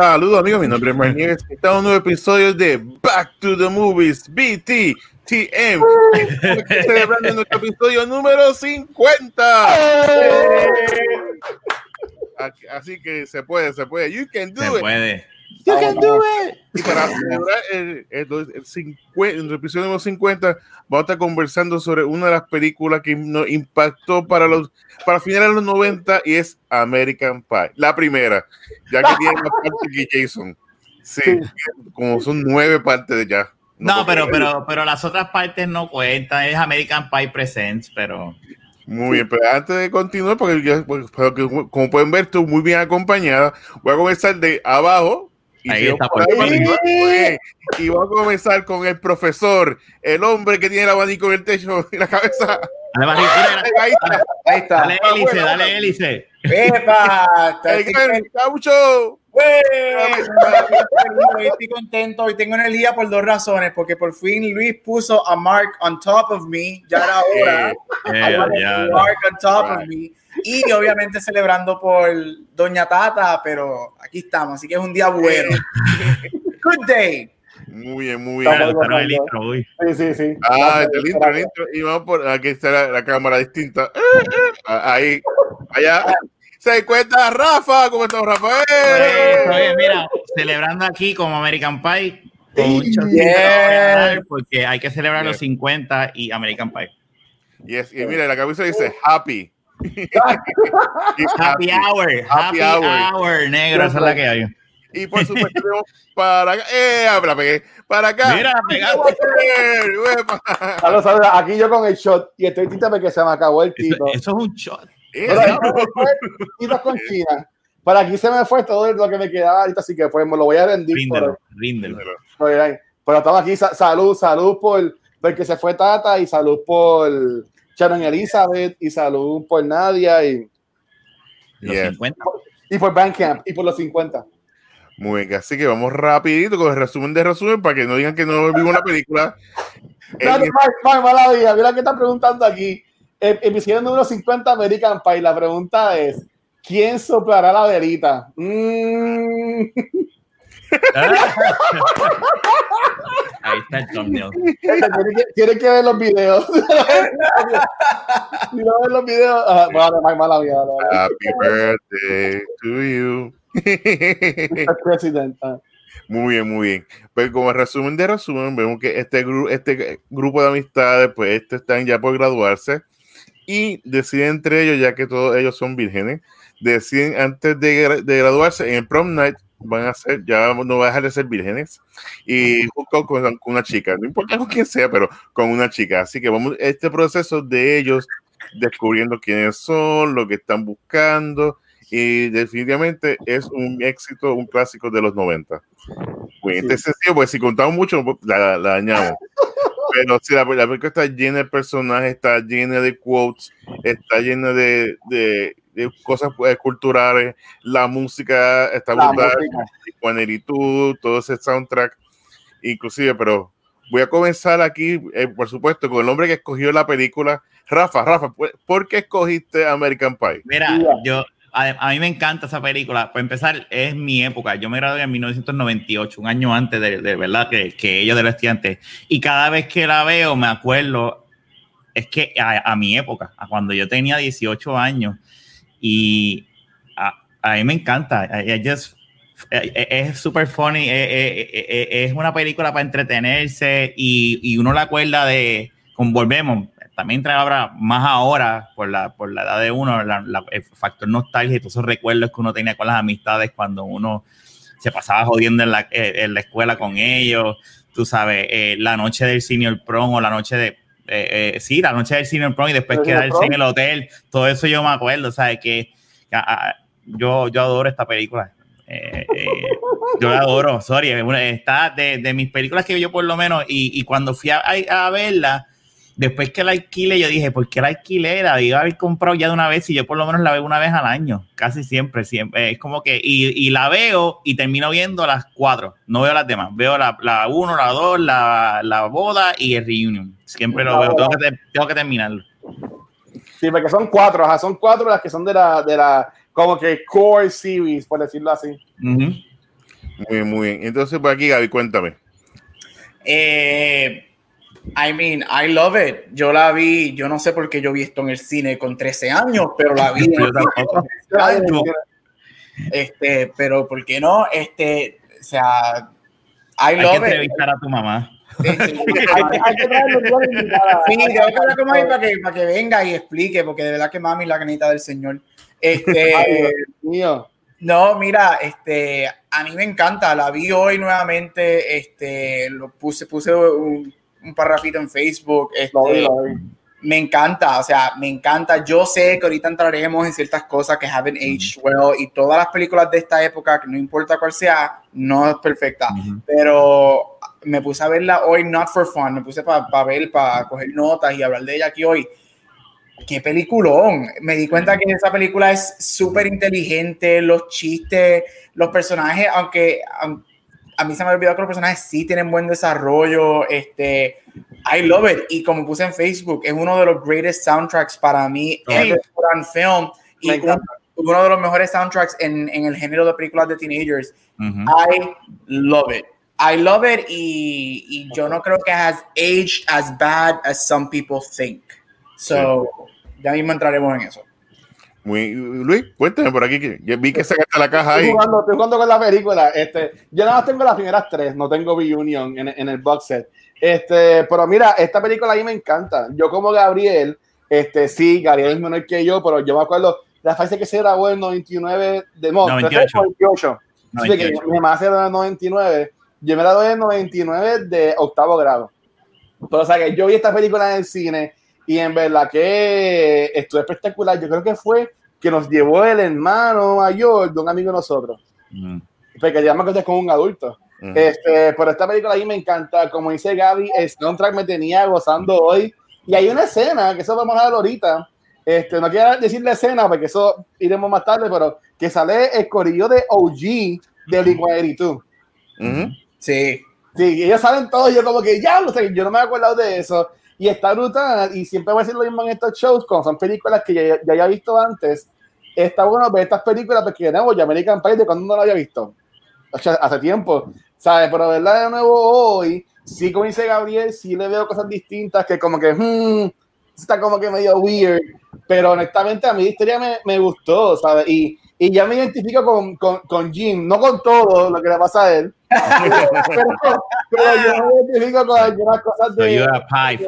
Saludos amigos, mi nombre es Marnieves. Está un nuevo episodio de Back to the Movies BT TM. celebrando nuestro episodio número 50. Así que se puede, se puede. You can do Se it. puede. You can do it. Y para celebrar el, el, el 50, el episodio número 50, vamos a estar conversando sobre una de las películas que nos impactó para los para finales de los 90 y es American Pie. La primera, ya que tiene más partes que Jason. Sí, como son nueve partes de ya. No, pero, porque- pero, pero las otras partes no cuentan. Es American Pie Presents, pero. Muy bien, pero antes de continuar, porque ya, pues, pero como pueden ver, estoy muy bien acompañada. Voy a comenzar de abajo. Y Ahí está, por por ahí, bien. Y voy a comenzar con el profesor, el hombre que tiene el abanico en el techo y la cabeza. Dale, Barry, mira, Ahí está, Ahí está. dale hélice, dale hélice. ¡Epa! el gran gaucho. Hoy estoy contento, hoy tengo energía por dos razones, porque por fin Luis puso a Mark on top of me, ya era hora. Eh, Eh, Ahora ya. Mark on top of me. Y obviamente celebrando por Doña Tata, pero aquí estamos, así que es un día bueno. Good day. Muy bien, muy bien. Estamos el intro, uy. Sí, sí, sí. Ah, el intro, el intro. Y vamos por aquí está la, la cámara distinta. Ah, Ahí, allá. Se encuentra Rafa. ¿Cómo estás, Rafael? Pues, oye, mira, celebrando aquí como American Pie. Con shotcito Yeah. porque hay que celebrar los Yeah. 50 y American Pie. Yes, y mira, la camisa dice happy. Happy hour, happy, Happy hour. hour. negro, esa es la que hay. Y por supuesto, para acá. ¡Eh! la pegué. Para acá. Mira, pegaste. Saludos, saludos. Aquí yo con el shot y estoy triste porque se me acabó el tito. eso es un shot. Eh, Pero titos con China. Para aquí se me fue todo lo que me quedaba ahorita, así que pues me lo voy a rendir. Ríndelo, Por, ríndelo. por ahí. pero estamos aquí. Sa- salud, salud por porque se fue Tata y salud por Sharon Elizabeth y salud por Nadia y, Los Yeah. 50. y por Bandcamp y por los 50. Muy bien, así que vamos rapidito con el resumen de resumen para que no digan que no vimos la película. El- Mike, mala vida. Mira que están preguntando aquí. Eh, episodio número 50 American Pie. La pregunta es: ¿quién soplará la velita? Mm. Ahí está el thumbnail. Tienen que, ver los videos. si no ven los videos, ah, vale, Mike, mala vida. vale. Happy birthday to you. Mr. President, ah. Muy bien, muy bien. Pues como resumen de resumen, vemos que este, gru- este grupo de amistades, pues este están ya por graduarse y deciden entre ellos, ya que todos ellos son vírgenes, deciden antes de, gra- de graduarse en el prom night, van a ser, ya no van a dejar de ser vírgenes y junto con, con una chica, no importa con quién sea, pero con una chica. Así que vamos, este proceso de ellos descubriendo quiénes son, lo que están buscando y definitivamente es un éxito, un clásico de los 90. Muy Sí. sencillo, pues si contamos mucho, pues, la, la dañamos. Pero si la, la película está llena de personajes, está llena de quotes, está llena de- de cosas eh, culturales, la música está La brutal. Juaneritud, todo ese soundtrack, inclusive, pero voy a comenzar aquí, eh, por supuesto, con el hombre que escogió la película, Rafa, Rafa, ¿por- ¿por qué escogiste American Pie? Mira, Mira. yo, a, a mí me encanta esa película. Para empezar, es mi época. Yo me gradué en 1998, un año antes de, de verdad que, que ellos de los estudiantes. Y cada vez que la veo, me acuerdo, es que a, a mi época, a cuando yo tenía 18 años, y a, a mí me encanta. I- eh, eh, es súper funny, eh, es una película para entretenerse y, y uno la acuerda de, con volvemos, también trae ahora más ahora por la, por la edad de uno, el factor nostalgia y todos esos recuerdos que uno tenía con las amistades cuando uno se pasaba jodiendo en la, en la escuela con ellos, tú sabes, la noche del senior prom o la noche de, eh, eh, sí, la noche del senior prom y después quedarse en el hotel, todo eso yo me acuerdo, ¿sabes? Que, que, ah, yo, yo adoro esta película. Eh, yo la adoro, sorry, está de, de mis películas que yo por lo menos, y, y cuando fui a, a- a verla, después que la alquilé, yo dije, ¿por qué la alquilé? La iba a haber comprado ya de una vez y yo por lo menos la veo una vez al año, casi siempre, siempre. Es como que, y, y la veo y termino viendo las cuatro, no veo las demás. Veo la, la uno, la dos, la, la boda y el reunion. Siempre lo veo, tengo que, tengo que terminarlo. Sí, porque son cuatro, ajá, son cuatro las que son de la, de la, como que core series, por decirlo así. Ujú. Muy bien, muy bien. Entonces, por aquí, Gaby, cuéntame. Eh, I mean, I love it. Yo la vi, yo no sé por qué yo vi esto en el cine con 13 años, pero la vi. Este, pero ¿por qué no? Este, o sea, I Hay que love it. entrevistar a tu mamá. Hay, que- hay que. Sí, hablar con mami para que, para que venga y explique, porque de verdad que mami es la canita del Señor. Este, Ay, Dios mío. no, mira, este, a mí me encanta, la vi hoy nuevamente, este, lo puse, puse un, un parrafito en Facebook, este, me encanta, o sea, me encanta. Yo sé que ahorita entraremos en ciertas cosas que haven't aged well y todas las películas de esta época, que no importa cuál sea, no es perfecta, pero me puse a verla hoy not for fun, me puse para ver, para coger notas y hablar de ella aquí hoy. Qué peliculón. Me di cuenta que esa película es súper inteligente, los chistes, los personajes, aunque aun- a mí se me ha olvidado que los personajes sí tienen buen desarrollo. Este, I love it. Y como puse en Facebook, es uno de los greatest soundtracks para mí put on film. Y Me un- encanta. uno de los mejores soundtracks en, en el género de películas de teenagers. Ujú. I love it. I love it y, y yo no creo que has aged as bad as some people think. So, ya mismo entraremos en eso. Muy, Luis, cuéntame por aquí, que ya vi que sacaste la caja Estoy ahí. jugando, estoy jugando con la película. Este, yo nada más tengo las primeras tres, no tengo Reunion en, en el box set. Este, pero mira, esta película a mí me encanta. Yo como Gabriel, este, sí, Gabriel es menor que yo, pero yo me acuerdo la fase que se grabó en 99, de no, 98. 98. Sí, que 98. mi mamá se graduó en 99. Yo me gradué en 99 de octavo grado. Pero, o sea, que yo vi esta película en el cine y en verdad que estuvo espectacular. Yo creo que fue que nos llevó el hermano mayor de un amigo de nosotros. Ujú. Porque ya me acordé con un adulto. Ujú. Este, pero esta película a mí me encanta. Como dice Gaby, el soundtrack me tenía gozando hoy. Y hay una escena, que eso vamos a ver ahorita. Este, no quiero decir la escena, porque eso iremos más tarde, pero que sale el corillo de OG de Blink-182. Ujú. Sí. Sí, ellos salen todos, y yo como que ya, o sea, yo no me he acordado de eso. Y está brutal, y siempre voy a decir lo mismo en estos shows, como son películas que ya, ya había visto antes. Está bueno ver estas películas porque de nuevo, ya American Pie de cuando no lo había visto. O sea, hace tiempo, ¿sabes? Pero verla de nuevo hoy, sí, como dice Gabriel, sí le veo cosas distintas que como que, hmm, está como que medio weird. Pero honestamente a mí la historia me, me gustó, ¿sabes? Y, y ya me identifico con, con, con Jim, no con todo lo que le pasa a él, pero, pero yo me identifico con algunas cosas So de. you're a pie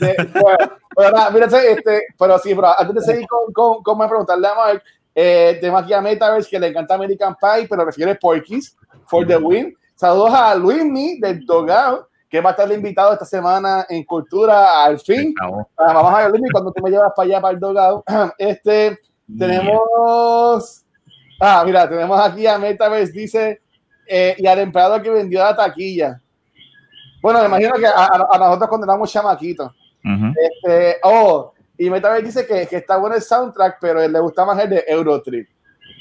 de- bueno, pero nada, mira, este, pero sí, pero antes de seguir con, con, con más preguntarle a Mark, eh, tenemos aquí a Metaverse que le encanta American Pie, pero prefiere Porky's for the win. Saludos a Luismi del Dogout, que va a estar invitado esta semana en Cultura al fin. Ah, vamos a ver, Luismi, cuando tú me llevas para allá, para el Dogout. Este, tenemos. Ah, mira, tenemos aquí a Metaverse, dice, eh, y al empleado que vendió la taquilla. Bueno, me imagino que a, a- nosotros cuando éramos chamaquitos. Ujú. Este, oh, y Metaverse dice que, que está bueno el soundtrack, pero le gusta más el de Eurotrip.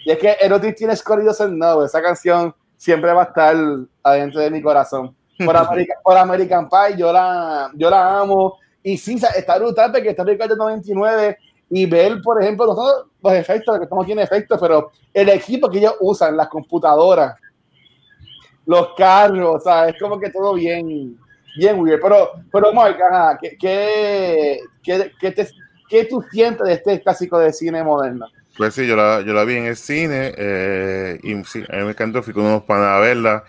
Y es que Eurotrip tiene escondidos en no, esa canción siempre va a estar adentro de mi corazón. Por, America- por American Pie, yo la, yo la amo. Y sí, está brutal porque está de 99 y ver, por ejemplo, nosotros efectos, que estamos tiene efectos, pero el equipo que ellos usan, las computadoras, los carros, o sea, es como que todo bien, bien weird. Pero, pero Mark, ajá, ¿qué, qué, qué, qué te- qué tú sientes de este clásico de cine moderno? Pues sí, yo la, yo la vi en el cine eh, y sí, a mí me encantó, fui con unos panas a verla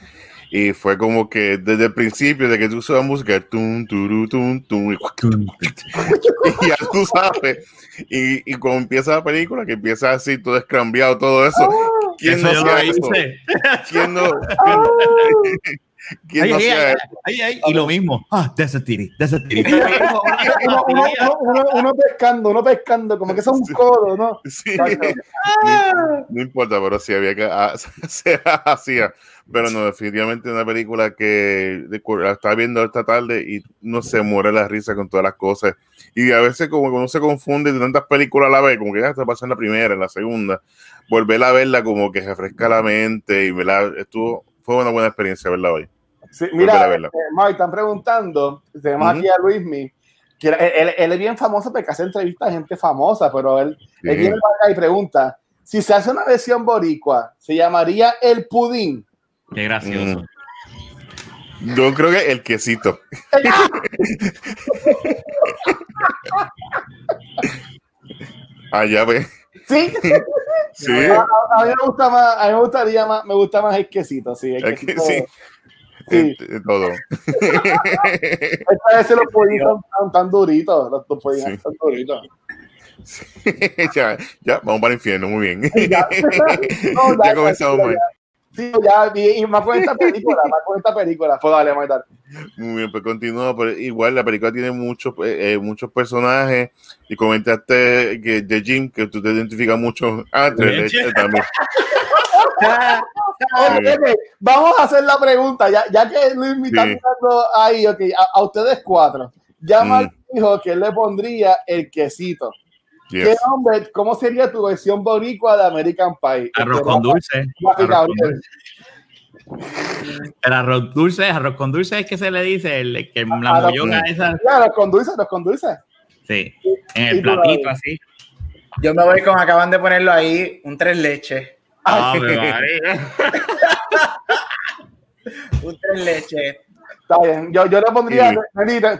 y fue como que desde el principio de que tú usas música, tum, turu, tum, tum, y, y ya tú sabes, y, y cuando empieza la película, que empieza así, todo escrambeado, todo eso, ¿quién Eso no yo lo hice. ¿Quién no, quién, ¿Quién Ay, no ay, ay, y lo mismo. Ah, that's a titty, that's a titty. uno, uno- uno- uno- pescando, uno pescando, como que es un codo, ¿no? Sí. Exacto. No, importa, pero sí había que ah, se hacía. Pero no, definitivamente una película que de- la estaba viendo esta tarde y no se muere la risa con todas las cosas. Y a veces como que uno se confunde de tantas películas a la vez, como que ya está pasando en la primera, en la segunda, volver a verla como que refresca la mente y ¿verdad? estuvo fue una buena experiencia verla hoy. Sí, Volver a mira, verla. eh, Mike, están preguntando, tenemos Ujú. aquí a Luismi, que él, él- él es bien famoso porque hace entrevistas a gente famosa, pero él, él Sí. viene para acá y pregunta, si se hace una versión boricua, ¿se llamaría El Pudín? Qué gracioso. Yo creo que el quesito. Allá ve. Sí, Sí. a, a- mí me gusta más, a mí me gustaría más, me gusta más el quesito, sí. El El que- quesito, sí. sí. Todo. Esta vez los pudín son tan, duritos, los, Sí. son duritos. ya, ya, vamos para el infierno, muy bien. Ya, no, ya, ya comenzamos mal. Sí, ya, y, y más con esta película, más con esta película. Pues dale, Mike, dale. Muy bien, pues continúa. Pero igual la película tiene muchos eh, eh, muchos personajes y comentaste que de Jim, que tú te identificas mucho. Ah, Tres. Leches también. Vamos a hacer la pregunta, ya, ya que Luis me está Sí. mirando ahí, ok, a, a ustedes cuatro. Ya Mm. Mark dijo que él le pondría el quesito. ¿Qué nombre, cómo sería tu versión boricua de American Pie? Arroz Este, con dulce. Arroz. El arroz dulce, arroz con dulce es que se le dice, el, que la Arroz mollonga con- esa. Los con dulce, los con dulce. Sí, en el platito así. Yo me voy con, acaban de ponerlo ahí, un tres leches. María. Un tres leches. Está bien, yo, yo le pondría Sí.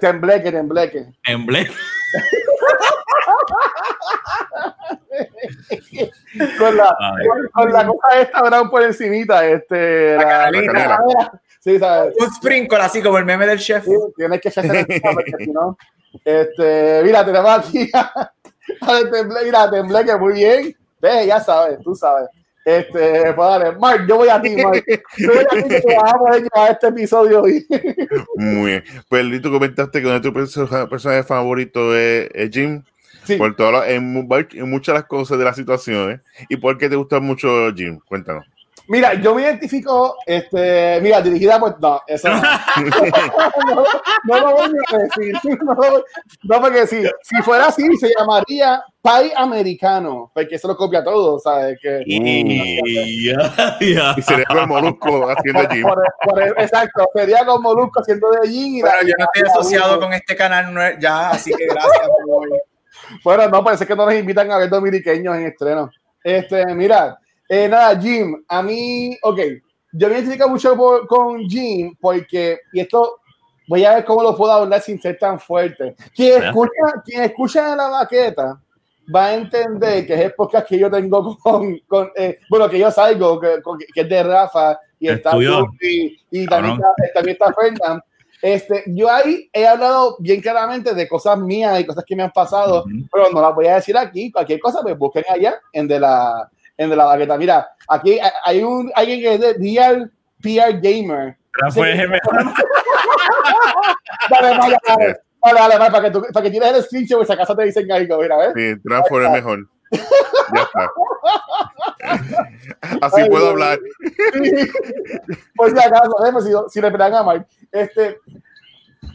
tembleque, tembleque. Emblema. Con la, con, con la cosa esta brown por encimita, este, La la, canelita. la canela. Sí, ¿sabes? Un sprinkle así como el meme del chef. Sí, tienes que echarse porque si no. Este, mira, tenemos aquí a, a Temble, mira, Tembleque, muy bien. Ve, ya sabes, tú sabes. Este, pues dale, Mark, yo voy a ti, Mark. Yo voy a ti que te vas a poder llevar este episodio hoy. Muy bien. Pues tú comentaste que uno de tus perso- personajes favoritos es, es Jim. Sí. Por todo lo- en, en muchas de las cosas de las situaciones. ¿Y por qué te gusta mucho Jim? Cuéntanos. Mira, yo me identifico, este, mira, dirigida, pues no, eso no. no, no lo voy a decir. No, voy- no, porque si, si fuera así, se llamaría Pie Americano, porque se lo copia todo, ¿sabes? Que, Y ya, ya. Y sería como Molusco haciendo por- Jim. por- por- exacto, sería con Molusco haciendo de Jin y Pero la- yo no estoy la- asociado con este canal ya, así que gracias. Bueno, no, parece que no nos invitan a ver dominiqueños en estreno. Este, mira, eh, nada, Jim, a mí, ok, yo me identifico mucho por- con Jim porque, y esto voy a ver cómo lo puedo hablar sin ser tan fuerte. Quien escucha, quien escucha la baqueta va a entender que es el podcast que yo tengo con, con eh, bueno, que yo salgo, que, con- que es de Rafa y está y también está, también está Fernán. Este, yo ahí he hablado bien claramente de cosas mías y cosas que me han pasado, Ujú. pero no las voy a decir aquí. Cualquier cosa, pues busquen allá en de la, en de la baqueta. Mira, aquí hay- un alguien que es de Real PR Gamer. Fue el mejor. Dale, vaya, dale, dale, para que, tú, para que tires el screenshot y si acaso te dicen algo, mira, ¿ves? Sí, Transform es mejor. Ya está. Así Ay, puedo hablar. Por si acaso. Pues si, si le pegan a Mike. Este,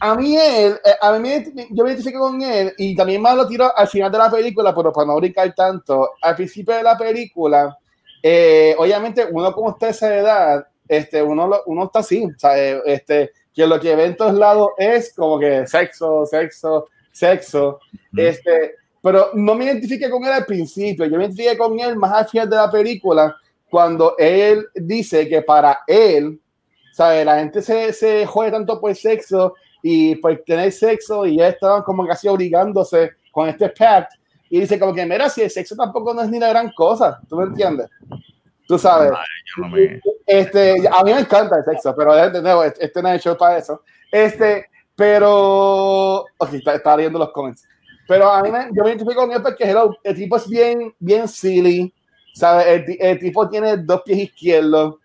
a mí él, eh, a mí yo me identifico con él y también más lo tiro al final de la película, pero para no brincar tanto. Al principio de la película, eh, obviamente uno con usted esa edad, este, uno, lo- uno está así, ¿sabe? Este, que lo que ve en todos lados es como que sexo, sexo, sexo. Mm. Este, pero no me identifique con él al principio, yo me identifiqué con él más al final de la película, cuando él dice que para él, ¿sabe? La gente se, se jode tanto por sexo y por tener sexo y ya estaban como casi obligándose con este pact. Y dice como que, mira, si el sexo tampoco no es ni la gran cosa, ¿tú me entiendes? Tú sabes. Me- Este, a mí me encanta el sexo, pero de nuevo, este este no es show para eso. Este, pero. Ok, está, está leyendo los comments. Pero a mí me, yo me identifico con él porque hello, el tipo es bien, bien silly, ¿sabes? El, el tipo tiene dos pies izquierdos.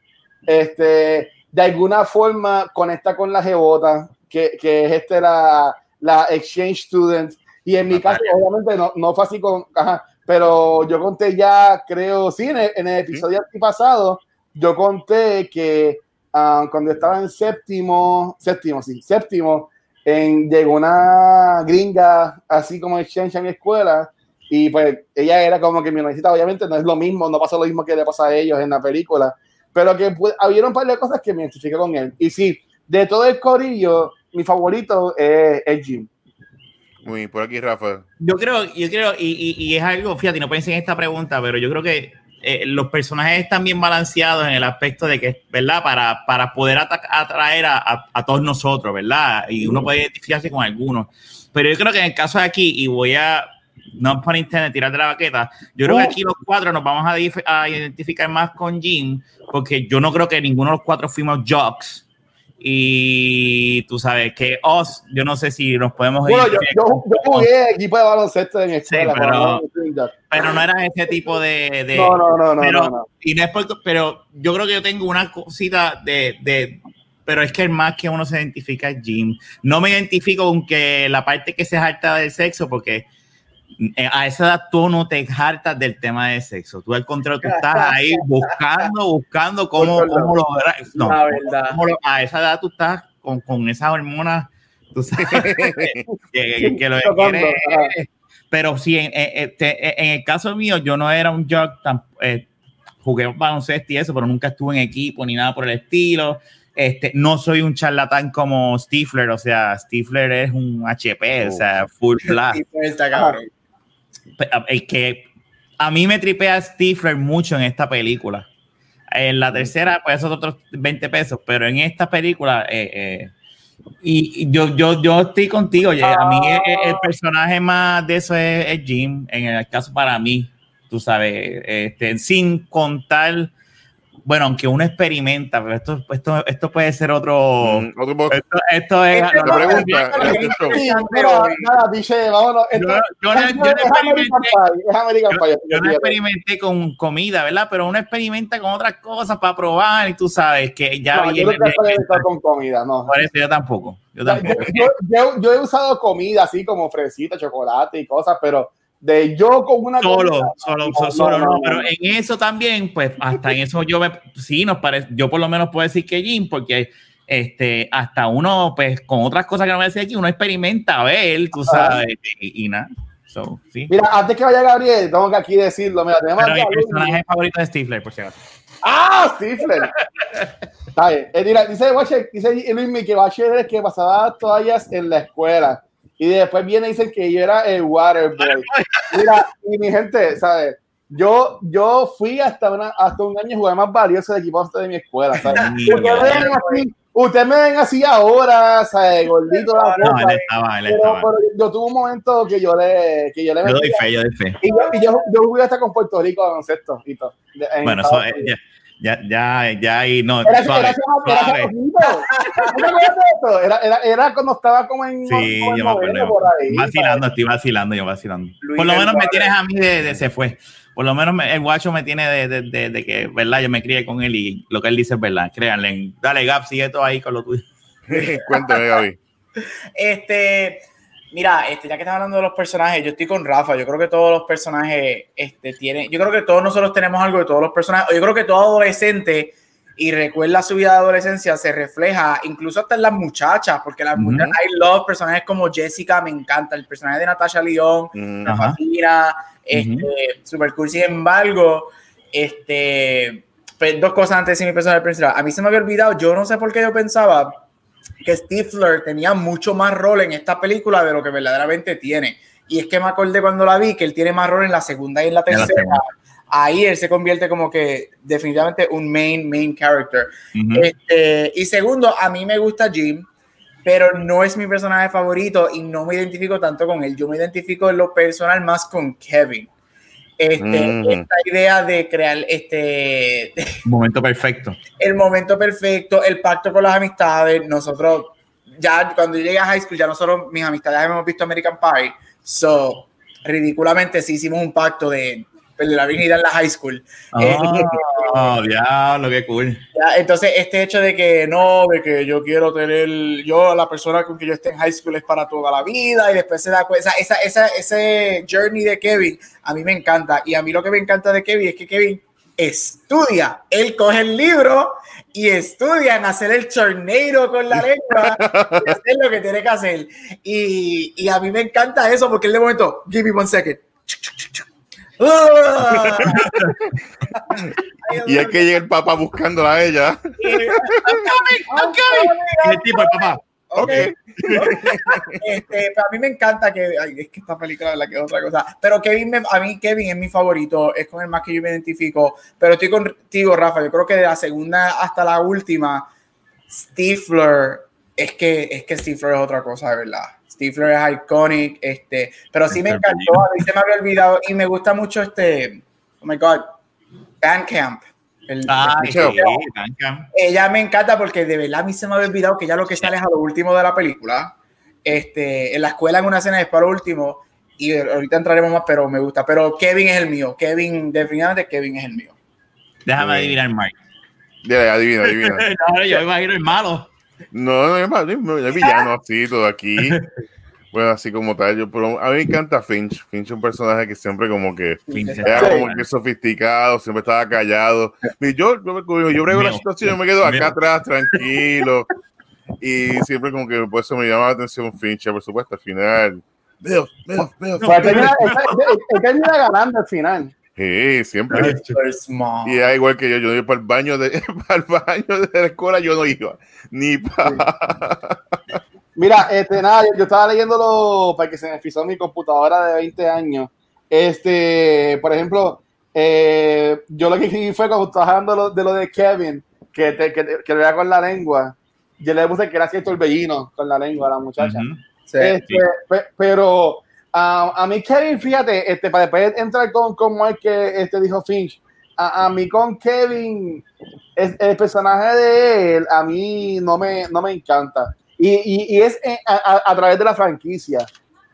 Este, de alguna forma conecta con la jebota, que, que es este la, la exchange student. Y en mi caso, obviamente, no, no fue así con, ajá, pero yo conté ya, creo, sí, en el, en el episodio pasado, yo conté que ah, cuando estaba en séptimo, séptimo, sí, séptimo, en, llegó una gringa así como exchange en escuela y pues ella era como que mi universidad, obviamente no es lo mismo, no pasa lo mismo que le pasa a ellos en la película, pero que pues, había un par de cosas que me identifiqué con él. Y sí, de todo el corillo, mi favorito es, es Jim. Muy por aquí, Rafa. Yo creo, yo creo, y, y, y, es algo, fíjate, no pensé en esta pregunta, pero yo creo que eh, los personajes están bien balanceados en el aspecto de que, ¿verdad? Para, para poder atraer a, a, a, todos nosotros, ¿verdad? Y uno puede identificarse con algunos. Pero yo creo que en el caso de aquí, y voy a, no por internet, tirar de la baqueta, yo creo que aquí los cuatro nos vamos a, a identificar más con Jim, porque yo no creo que ninguno de los cuatro fuimos jocks y tú sabes que Oz, yo no sé si nos podemos bueno, yo, yo, yo, jugué equipo de baloncesto en escuela. Sí, pero, pero, no era ese tipo de. de no, no, no, no, pero, no, no. Y no es porque, pero yo creo que yo tengo una cosita de, de. Pero es que el más que uno se identifica es Jim. No me identifico con que la parte que se harta del sexo, porque a esa edad tú no te hartas del tema de sexo. Tú al contrario, tú estás ahí buscando, buscando cómo, cómo lograr. No, la verdad. Cómo, a esa edad tú estás con, con esas hormonas, tú sabes, que, que, lo quieres. Pero sí, en, en, en, el caso mío, yo no era un tan, eh, jugué baloncesto y eso, pero nunca estuve en equipo ni nada por el estilo. Este, no soy un charlatán como Stifler, o sea, Stifler es un HP, oh. o sea, full blast. está cabrón el que a mí me tripea Stifler mucho en esta película. En la tercera, pues esos otros 20 pesos, pero en esta película, eh, eh, y, yo, yo, yo estoy contigo, a mí el, personaje más de eso es, es, Jim, en el caso para mí, tú sabes, este, sin contar bueno, aunque uno experimenta, pero esto, esto, esto puede ser otro. Mm, otro esto, esto, es. Este no, pregunta. Yo, yo, yo, no experimenté, yo, yo no experimenté con comida, ¿verdad? Pero uno experimenta con otras cosas para probar y tú sabes que ya no, viene. Yo no he con comida, no. Por eso yo tampoco. Yo, tampoco. Yo, yo, he usado comida así como fresita, chocolate y cosas, pero de yo con una solo, cosa, solo, no, solo, no, no, pero en eso también, pues hasta en eso yo me, sí nos parece, yo por lo menos puedo decir que Jim, porque este, hasta uno, pues con otras cosas que no voy a decir aquí, uno experimenta a ver, tú sabes, y, y, nada. So, ¿sí? Mira, antes que vaya Gabriel, tengo que aquí decirlo, mira, tenemos pero mi personaje favorito de Stifler, por cierto. ¡Ah, Stifler! eh, mira, dice, dice Luis que Bachelor es que pasaba toallas en la escuela y después viene y dicen que yo era el Waterboy. Mira, y mi gente, ¿sabes? Yo, yo fui hasta, una, hasta un año jugar más valioso de equipo de mi escuela, ¿sabes? Ustedes me ven así, usted me ven así ahora, ¿sabes? Gordito la no, él estaba, él pero, estaba. pero, yo tuve un momento que yo le, que yo le Yo doy fe, yo doy fe. Y yo, y yo, yo jugué hasta con Puerto Rico baloncesto y todo. Bueno, eso es, ya, ya, ya, y no, era, suave, era, suave. Era, era, era, era, cuando estaba como en. Sí, como yo me acuerdo. por ahí, vacilando, estoy vacilando, yo vacilando. Luis por lo menos me tienes a mí de, de, se fue. Por lo menos me, el guacho me tiene de, de, de, de, que, ¿verdad? Yo me crié con él y lo que él dice es verdad. Créanle. Dale, Gap, sigue todo ahí con lo tuyo. Cuéntame, Gaby. Este. Mira, este, ya que estás hablando de los personajes, yo estoy con Rafa. Yo creo que todos los personajes este, tienen. Yo creo que todos nosotros tenemos algo de todos los personajes. Yo creo que todo adolescente y recuerda su vida de adolescencia se refleja incluso hasta en las muchachas, porque las uh -huh. muchachas, I love personajes como Jessica, me encanta. El personaje de Natasha León, me fascina. Este, uh -huh. Super cool. Sin embargo, este, pues, dos cosas antes de mi personaje principal. A mí se me había olvidado, yo no sé por qué yo pensaba que Stifler tenía mucho más rol en esta película de lo que verdaderamente tiene. Y es que me acordé cuando la vi que él tiene más rol en la segunda y en la tercera. En la Ahí él se convierte como que definitivamente un main, main character. Uh -huh. este, y segundo, a mí me gusta Jim, pero no es mi personaje favorito y no me identifico tanto con él. Yo me identifico en lo personal más con Kevin. Este, mm. Esta idea de crear este momento perfecto. El momento perfecto, el pacto con las amistades. Nosotros, ya cuando yo llegué a high school, ya nosotros, mis amistades, hemos visto American Pie. So, ridículamente, sí hicimos un pacto de perder la virginidad en la high school. Oh, diablo, qué cool. entonces, este hecho de que no, de que yo quiero tener, yo, la persona con que yo esté en high school es para toda la vida y después se da cuenta, esa, esa, ese journey de Kevin, a mí me encanta. Y a mí lo que me encanta de Kevin es que Kevin estudia, él coge el libro y estudia en hacer el tornado con la lengua y hacer lo que tiene que hacer. Y, y a mí me encanta eso porque él de momento, give me one second. Y es que llega el papá buscándola a ella. Y el tipo, el papá. Ok. Este, pero a mí me encanta que ay, es que esta película la que es otra cosa. Pero Kevin, me- a mí Kevin es mi favorito, es con el más que yo me identifico. Pero estoy contigo, Rafa. Yo creo que de la segunda hasta la última, Stifler es que es que Stifler es otra cosa, de verdad. Stifler es iconic, este, pero sí me encantó, a mí se me había olvidado y me gusta mucho este, oh my god, Bandcamp. El, Ay, sí, Michelle. Duncan. ella me encanta porque de verdad a mí se me había olvidado que ya lo que sale es a lo último de la película. Este, en la escuela en una escena es para lo último y ahorita entraremos más, pero me gusta. Pero Kevin es el mío. Kevin, definitivamente Kevin es el mío. Déjame Sí. adivinar, Mark. Ya, adivina, adivina. No, yo imagino el malo. No, no es malo, no es villano así, todo aquí. Bueno, así como tal. Yo, pero a mí me encanta Finch. Finch es un personaje que siempre como que era Sí. como que sofisticado, siempre estaba callado. Y yo, yo, yo, yo brego la situación, yo me quedo acá Mío. atrás, tranquilo. Y siempre como que por eso me llama la atención Finch, por supuesto, al final. Veo, veo, veo. Pues termina ganando al final. Sí, siempre. Y es igual que yo, yo iba para el baño de, para el baño de la escuela, yo no iba. Ni para. Mira, este, nada, yo, yo estaba leyéndolo para que se me frizó mi computadora de 20 años. Este, por ejemplo, eh, yo lo que escribí fue cuando estaba hablando lo- de lo de Kevin, que, te, que, que le da con la lengua. Yo le puse que era cierto el torbellino con la lengua a la muchacha. Ujú. Sí. Este, pe- pero ah, a mí Kevin, fíjate, este, para después entrar con, con Mark que este, dijo Finch, a, a mí con Kevin, es- el personaje de él, a mí no me, no me encanta. Y, y, y es eh, a, a- a través de la franquicia.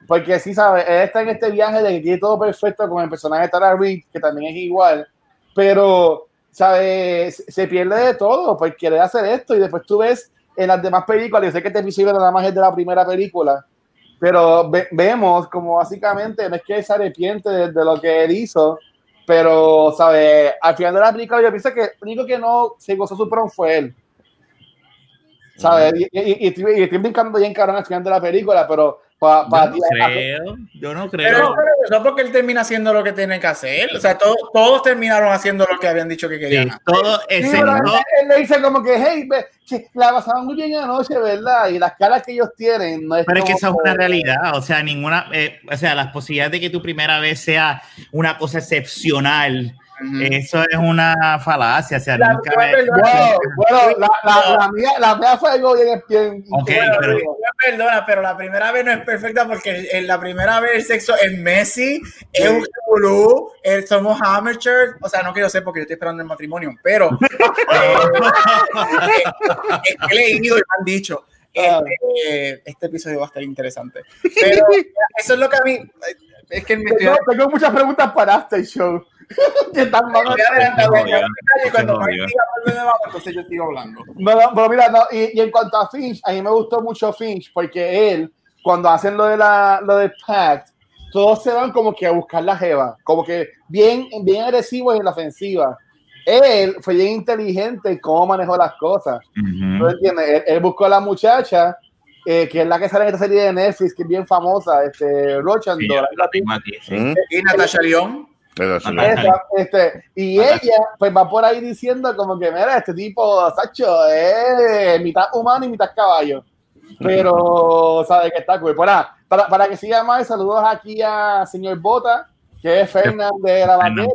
Porque sí, ¿sabes? Él está en este viaje de que tiene todo perfecto con el personaje de Tara Reid, que también es igual. Pero, ¿sabes? Se pierde de todo por querer hacer esto. Y después tú ves en las demás películas, yo sé que este episodio nada más es de la primera película, pero ve- vemos como básicamente no es que él se arrepiente de, de lo que él hizo, pero, ¿sabes? Al final de la película yo pienso que el único que no se gozó su prom fue él. ¿Sabes? Y, y- y estoy, y estoy brincando bien cabrón al final de la película, pero para Yo no creo, yo no Pero, creo. pero no porque él termina haciendo lo que tiene que hacer. O sea, todos, todos terminaron haciendo lo que habían dicho que Sí, querían. todo Sí, pero él, excepto él le dice como que, hey, la pasaban muy bien anoche, ¿verdad? Y las caras que ellos tienen no es Pero es que eso es una realidad, o sea, ninguna, eh, o sea, las posibilidades de que tu primera vez sea una cosa excepcional, Eso es una falacia, o sea, La- nunca la- me- Bueno, bueno, la, la, la mía, la mía fue algo bien, bien Ok, Bueno, pero- perdona, pero la primera vez no es perfecta porque en la primera vez el sexo es Messi, es un revolú, eh, somos amateur, o sea, no quiero ser porque yo estoy esperando el matrimonio, pero eh, es que he leído y me han dicho. Este, este episodio va a estar interesante. Pero eso es lo que a mí es que me estoy Tengo, tengo muchas preguntas para After Show. Que entonces yo sigo hablando. No, no, pero mira, no, y, y en cuanto a Finch, a mí me gustó mucho Finch porque él, cuando hacen lo de la lo de Pact, todos se van como que a buscar la jeva, como que bien, bien agresivos en la ofensiva. Él fue bien inteligente en cómo manejó las cosas. Ujú. ¿Tú entiendes? Él, él buscó a la muchacha, eh, que es la que sale en esta serie de Netflix, que es bien famosa, este, Rochandor. Sí. Y Natasha León. No. Esa, este, y Ajá. ella pues va por ahí diciendo como que mira este tipo Sacho es mitad humano y mitad caballo pero sabe que está cool Pues para, para que siga más saludos aquí a señor Bota que es Fernández de la. Vaquera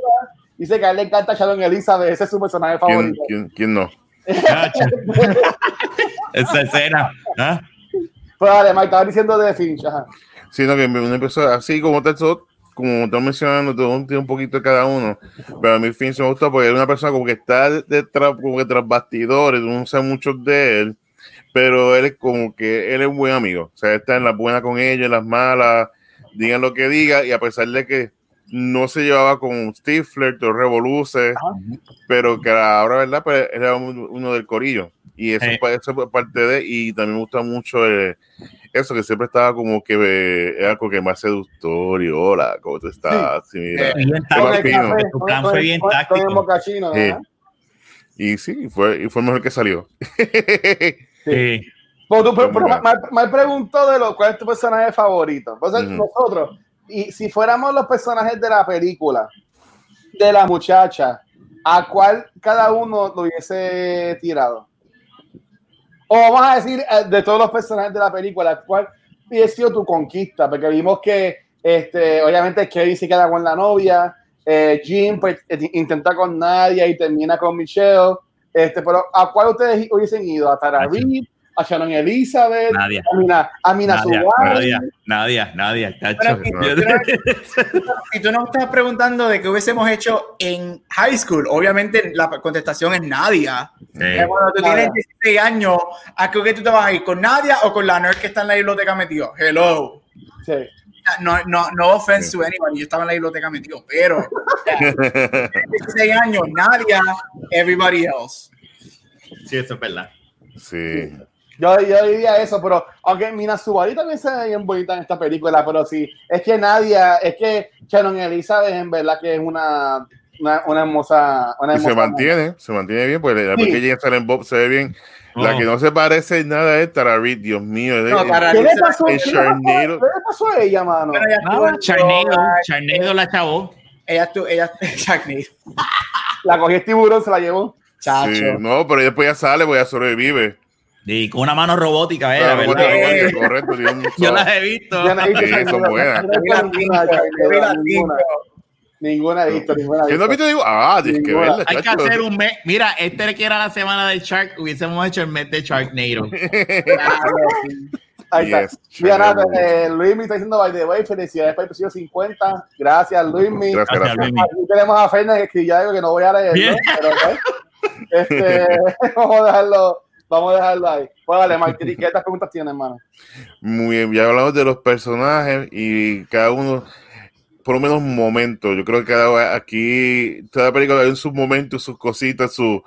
dice que a él le encanta Sharon Elizabeth ese es su personaje ¿Quién, favorito quién, quién no? Esa escena. ¿ah? dale Mike estaba diciendo de Finch ajá. Sino que uno empezó así como te como estás mencionando, todo un, un poquito de cada uno. Pero a mí Finch me gustó porque es una persona como que está detrás, como que tras bastidores, uno sabe mucho de él, pero él es como que él es un buen amigo. O sea, está en las buenas con ella, en las malas, digan lo que diga, y a pesar de que no se llevaba con Stifler, todo Revoluce, pero que ahora, ¿verdad? Pues era un- uno del corillo. Y eso, Sí. eso fue parte de, y también me gusta mucho eh, eso, que siempre estaba como que eh, era como que más seductor y hola, ¿cómo tú estás? Sí, mira. Bien el café, Tu plan fue bien táctico. Y sí, fue, y fue el mejor que salió. Sí. Pero tú, pero, pero me, me preguntó de lo, cuál es tu personaje favorito. Entonces, Ujú. nosotros, y si fuéramos los personajes de la película, de la muchacha, ¿a cuál cada uno lo hubiese tirado? O vamos a decir, eh, de todos los personajes de la película, ¿cuál hubiese sido tu conquista? Porque vimos que, este, obviamente, Kevin se queda con la novia, eh, Jim pues, eh, intenta con Nadia y termina con Michelle. Este, pero ¿a cuál ustedes hubiesen ido? ¿A Tara. Reid? ¿A Shannon Elizabeth? Nadie. ¿A Mina, a Mina Nadia, Subari? Nadia, Nadia, Nadia, tacho. Yo- Si tú nos estás preguntando de qué hubiésemos hecho en high school, obviamente la contestación es Nadia. Sí. Eh, Cuando tú Nadia. tienes 16 años, ¿a qué tú te vas a ir? ¿Con Nadia o con la nerd que está en la biblioteca metido? Hello. Sí. No, no, no offense to anyone, yo estaba en la biblioteca metido, pero 16 años, Nadia, everybody else. Sí, eso es verdad. sí. Yo, yo diría eso, pero aunque Mina Subari también se ve bien bonita en esta película, pero sí, es que Nadia, es que Shannon Elizabeth en verdad que es una, una, una hermosa. Una Y se hermosa mantiene, se mantiene bien, porque la Sí. pequeña Silent Bob se ve bien. La Oh. que no se parece en nada es Tara Reid, Dios mío. es de- No, Tara ¿Qué le pasó, En ¿Qué le pasó-. ¿Qué le pasó a ella, mano? Nada, en Charnado, Charnado la chavó. Ella estuvo, ella, Sharknado. La cogió el tiburón, se la llevó. Chacho. Sí, no, pero después ya sale, pues ya sobrevive. Y con una mano robótica, eh, Claro, ¿verdad? correcto, correcto, tiene un- Yo las he visto. Yo no he visto Sí, Sharknado. son buenas. Yo no he visto ninguna de he visto, ninguna he ¿Qué no has visto. Digo, ah, tienes que verla, Hay que hacer un mes. Mira, este que era la semana del Shark, hubiésemos hecho el mes de Sharknado. Ahí Yes, está. Mira, nada, eh, Luis me está diciendo, by the way, felicidades para el episodio 50. Gracias, Luis. Gracias, Gracias, gracias. Luismi. Aquí tenemos a Fernández que escribió algo que no voy a leer. Pero, ok. este, vamos a dejarlo, vamos a dejarlo ahí. Pues vale, Martín, ¿qué otras preguntas tienes, hermano? Muy bien, ya hablamos de los personajes y cada uno, por lo menos momentos. Yo creo que cada aquí, toda película hay sus momentos, sus cositas, su,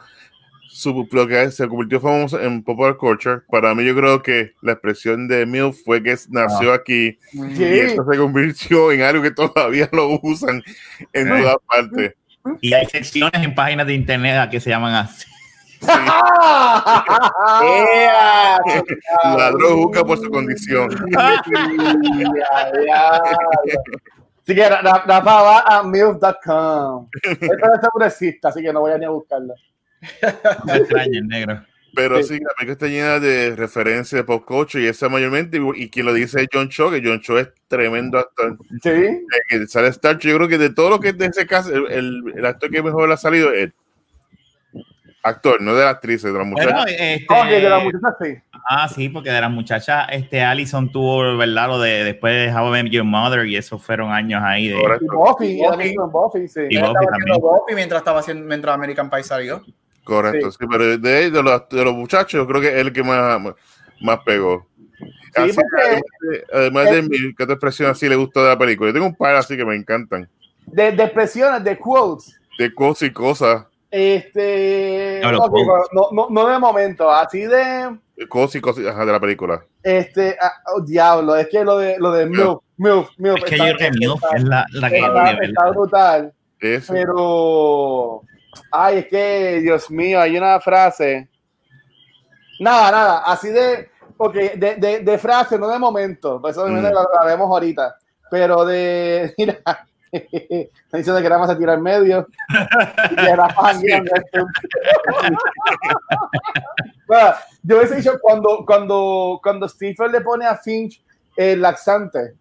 su lo que se convirtió famoso en popular culture. Para mí, yo creo que la expresión de Milf fue que nació aquí y Sí. esto se convirtió en algo que todavía lo usan en todas partes. Y hay secciones en páginas de internet que se llaman así. ¡Ea! Ladrón juzga por su condición. Así que Ra- Rafa va a milf.com. Esto es progresista, así que no voy a ni a buscarlo. Me extraña el negro. Pero Sí. la película está llena de referencias de pop culture y esa mayormente, y quien lo dice es John Cho, que John Cho es tremendo actor. Sí. Eh, que sale Star Trek, yo creo que de todo lo que es de ese caso, el, el- el actor que mejor le ha salido es él. Actor, no de la actriz, de la muchacha. Bueno, este, Ok, de la muchacha sí. ah, sí, porque de la muchacha, este Allison tuvo, ¿verdad? Lo de después de How I Met Your Mother y esos fueron años ahí de. Correcto. Y Buffy, y Buffy. Buffy, sí. Y Buffy estaba haciendo también. Buffy mientras estaba haciendo, mientras American Pie salió. Correcto, sí, pero de, de, los, de los muchachos, yo creo que es el que más, más pegó. Así, porque- además de, además de mí, ¿qué otra expresión así le gustó de la película? Yo tengo un par así que me encantan. De, de expresiones, de quotes. De cosas y cosas. Este. No, no, no, no de momento, así de. Cosas y cosas ajá, de la película. Este. ah, oh, diablo, es que lo de, lo de Milf, Milf, Milf. Es que está- yo creo que Milf está- es la, la que está- brutal. Ese. Pero. Ay, es que, Dios mío, hay una frase. Nada, nada, así de. Porque de, de, de frase, no de momento. Por eso Mm. la, la vemos ahorita. Pero de. Mira. Están diciendo que la vamos a tirar medio. Y que jangueando esto. Bueno, yo hubiese dicho cuando, cuando, cuando Stephen le pone a Finch el laxante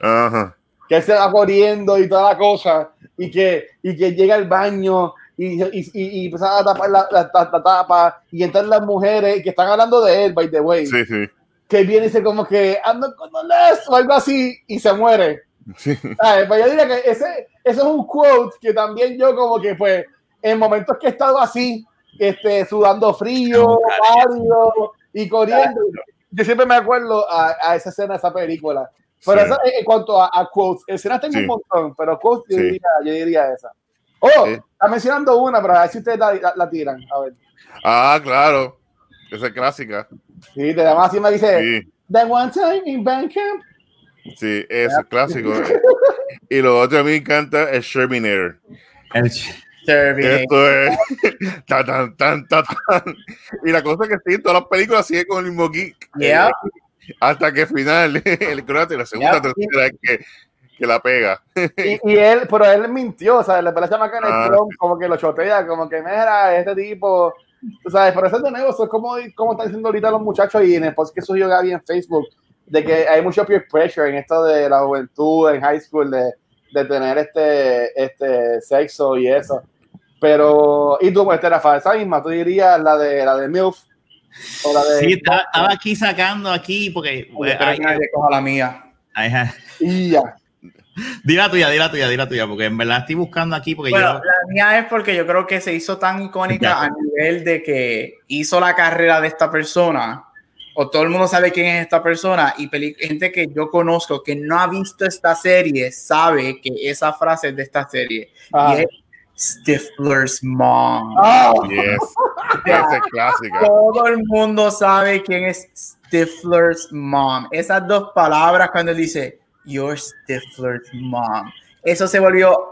Ajá. que él se va corriendo y toda la cosa, y que, y que llega al baño y, y, y, y empieza a tapar la, la- la- la tapa, y entran las mujeres que están hablando de él, by the way, Sí, sí. que viene y dice como que ando con Les o algo así, y se muere. Sí. ¿Sabes? Pues yo diría que ese, ese es un quote que también yo como que pues en momentos que he estado así, este, sudando frío, pálido y corriendo, yo siempre me acuerdo a, a esa escena de esa película. Pero Sí. eso en cuanto a, a quotes, escenas tengo Sí. un montón, pero quotes yo, Sí. diría, yo diría esa. Oh, Sí. está mencionando una, pero a ver si ustedes la, la- la tiran. A ver. Ah, claro. Esa es clásica. Sí, te llama así me dice, Sí, That one time in Bandcamp. Sí, eso es clásico. y lo otro a mí me encanta es Sherminator. El-. Esto es tan, tan, tan, tan, tan. Y la cosa es que sí, todas las películas sigue con el mismo geek. Yeah. Hasta que al final, el croate, la segunda, Yeah. tercera, es que, que la pega. Y, y él, pero él mintió, o sea, le parece más que en el Ah. Trump, como que lo chotea, como que mira, este tipo, tú sabes, pero eso es de nuevo, eso es como, como están diciendo ahorita los muchachos y en el post que subió Gaby en Facebook, de que hay mucho peer pressure en esto de la juventud, en high school, de, de tener este, este sexo y eso. Pero, ¿y tú, pues, Rafa, esa misma? ¿Tú dirías la de, la de MILF? O la de... Sí, estaba, estaba aquí sacando aquí porque. Oye, espera ay, que nadie coja la mía. ay. Y ya. Di la tuya, di la tuya, di la tuya, porque en verdad estoy buscando aquí porque Bueno, yo. la mía es porque yo creo que se hizo tan icónica a nivel de que hizo la carrera de esta persona, o todo el mundo sabe quién es esta persona, y gente que yo conozco que no ha visto esta serie sabe que esa frase es de esta serie. Ah. Y es Stifler's mom. Ah, Yes. Esa es clásica. Todo el mundo sabe quién es Stifler's mom. Esas dos palabras cuando él dice, You're Stifler's mom. Eso se volvió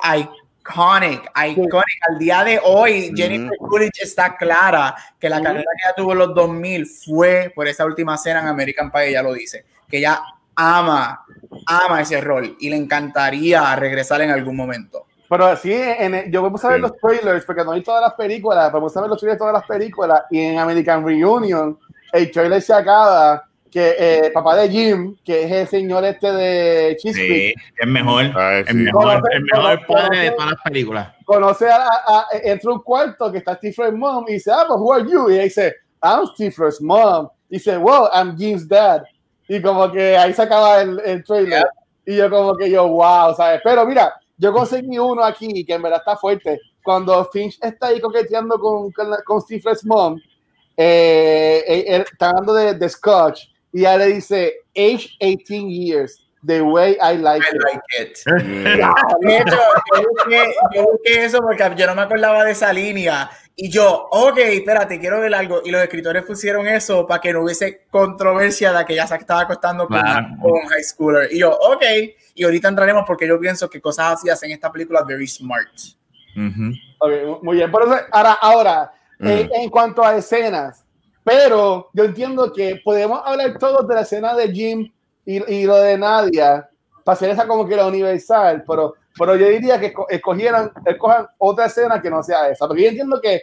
iconic, iconic. Al día de hoy. Jennifer Coolidge está clara que la Ujú. carrera que ella tuvo en los 2000 fue por esa última escena en American Pie, ella lo dice, que ella ama, ama ese rol y le encantaría regresar en algún momento. Pero sí, en el- yo puse a ver Sí. los trailers porque no vi todas las películas, puse a ver los trailers de todas las películas y en American Reunion el trailer se acaba que eh, papá de Jim, que es el señor este de Cheese Sí, es mejor. Ay, El mejor, Conoce- el mejor conoce- padre de todas las películas. conoce a, a- a- entra un cuarto que está Stifler's mom y dice, ah, pues who are you? Y ella dice, I'm Stifler's mom. Y dice, wow, I'm Jim's dad. Y como que ahí se acaba el, el trailer. Y yo como que yo, wow, ¿sabes? Pero mira, yo conseguí uno aquí que en verdad está fuerte. Cuando Finch está ahí coqueteando con, con, con Stifler's mom, eh, él- él está hablando de, de Scotch y ella le dice, age 18 years, the way I like I it. like it. Yeah. De hecho, yo busqué, yo busqué eso porque yo no me acordaba de esa línea. Y yo, ok, espérate, quiero ver algo. Y los escritores pusieron eso para que no hubiese controversia de que ya se estaba acostando con, Claro. con un high schooler. Y yo, ok. Y ahorita entraremos porque yo pienso que cosas así hacen esta película very smart. Ujú. Ok, muy bien. Por eso, ahora, ahora Mm. en, en cuanto a escenas, pero yo entiendo que podemos hablar todos de la escena de Jim y, y lo de Nadia para hacer esa como que la universal, pero, pero yo diría que esco- escogieran, escojan otra escena que no sea esa, porque yo entiendo que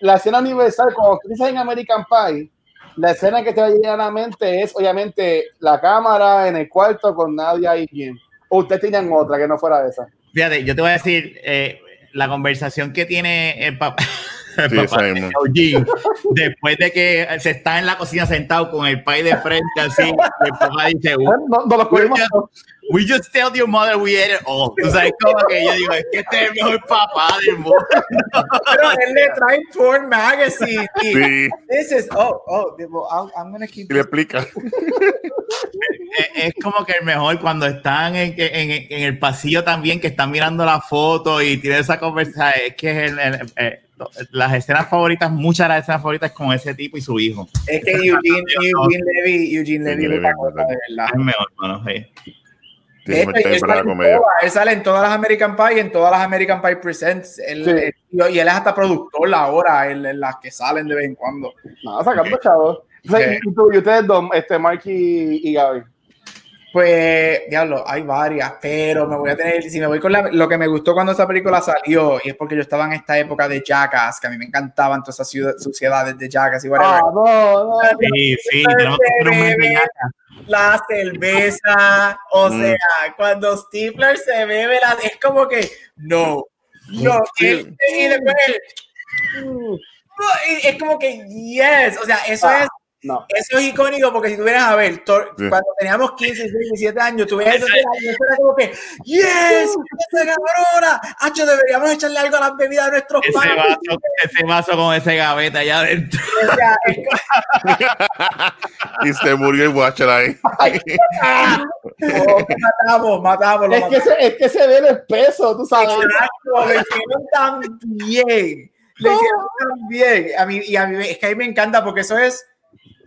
la escena universal, como dices en American Pie, la escena que te va a llegar a la mente es obviamente la cámara en el cuarto con Nadia y Jim. O ustedes tenían otra que no fuera esa. Fíjate, yo te voy a decir eh, la conversación que tiene el papá. Sí, papá esa de misma. Eugene, después de que se está en la cocina sentado con el pay de frente así, el papá dice, No, no lo cogimos. We just tell your mother we ate it all. Tú sabes como que yo digo, es que este es el mejor papá del mundo. Pero él le trae Porn Magazine. Y Sí, this is, oh, oh, well, I'll- I'm gonna keep y le explica. Es, es como que el mejor cuando están en, en- en el pasillo también, que están mirando la foto y tienen esa conversación. Es que es el- el- el- las escenas favoritas, muchas de las escenas favoritas con ese tipo y su hijo. Es que Eugene, Eugene Levy, Eugene Levy Eugene es la Levy, cosa, de verdad. Es el mejor, mano, sí. Sí, está él, sale él sale en todas las American Pie y en todas las American Pie Presents. Él, Sí. él- y él es hasta productor ahora, en, en las que salen de vez en cuando. No, sacando chavos. O sea, y, y tú- y ustedes dos, este, Mark y, y Gaby. Pues, diablo, hay varias, pero me voy a tener, si me voy con la- lo que me gustó cuando esa película salió, y es porque yo estaba en esta época de Jackass, que a mí me encantaban todas esas ciudad- suciedades de Jackass y whatever. Ah, no, no. Sí, sí, tenemos que un de la cerveza, o Mm. sea, cuando Stifler se bebe la, es como que no, no, Sí. él- y después él, y es como que yes, o sea, eso Ah. es No. Eso es icónico porque si tú vienes a ver, Thor- Sí. cuando teníamos 15, 16, 17 años, y eso era como que, ¡Yes! ¡Esa cabrona! ¡Hacho, deberíamos echarle algo a las bebidas de nuestros Ese padres! vaso, ese vaso con ese gaveta allá adentro. O sea, es y se murió el Watcher ahí. como, matamos, matamos. Es que, matamos. se, es que se ve el espeso, tú sabes. Exacto, lo hicieron tan bien. Lo hicieron tan bien. A mí, y a mí, es que a mí me encanta porque eso es,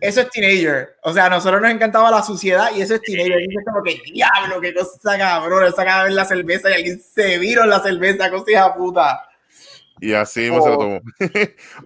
eso es teenager. O sea, a nosotros nos encantaba la suciedad y eso es teenager. Y es como que, diablo, qué cosa cabrón. Esa cada vez la cerveza y alguien se vino en la cerveza, cosa hija puta. Y así mismo se lo Oh. tomó.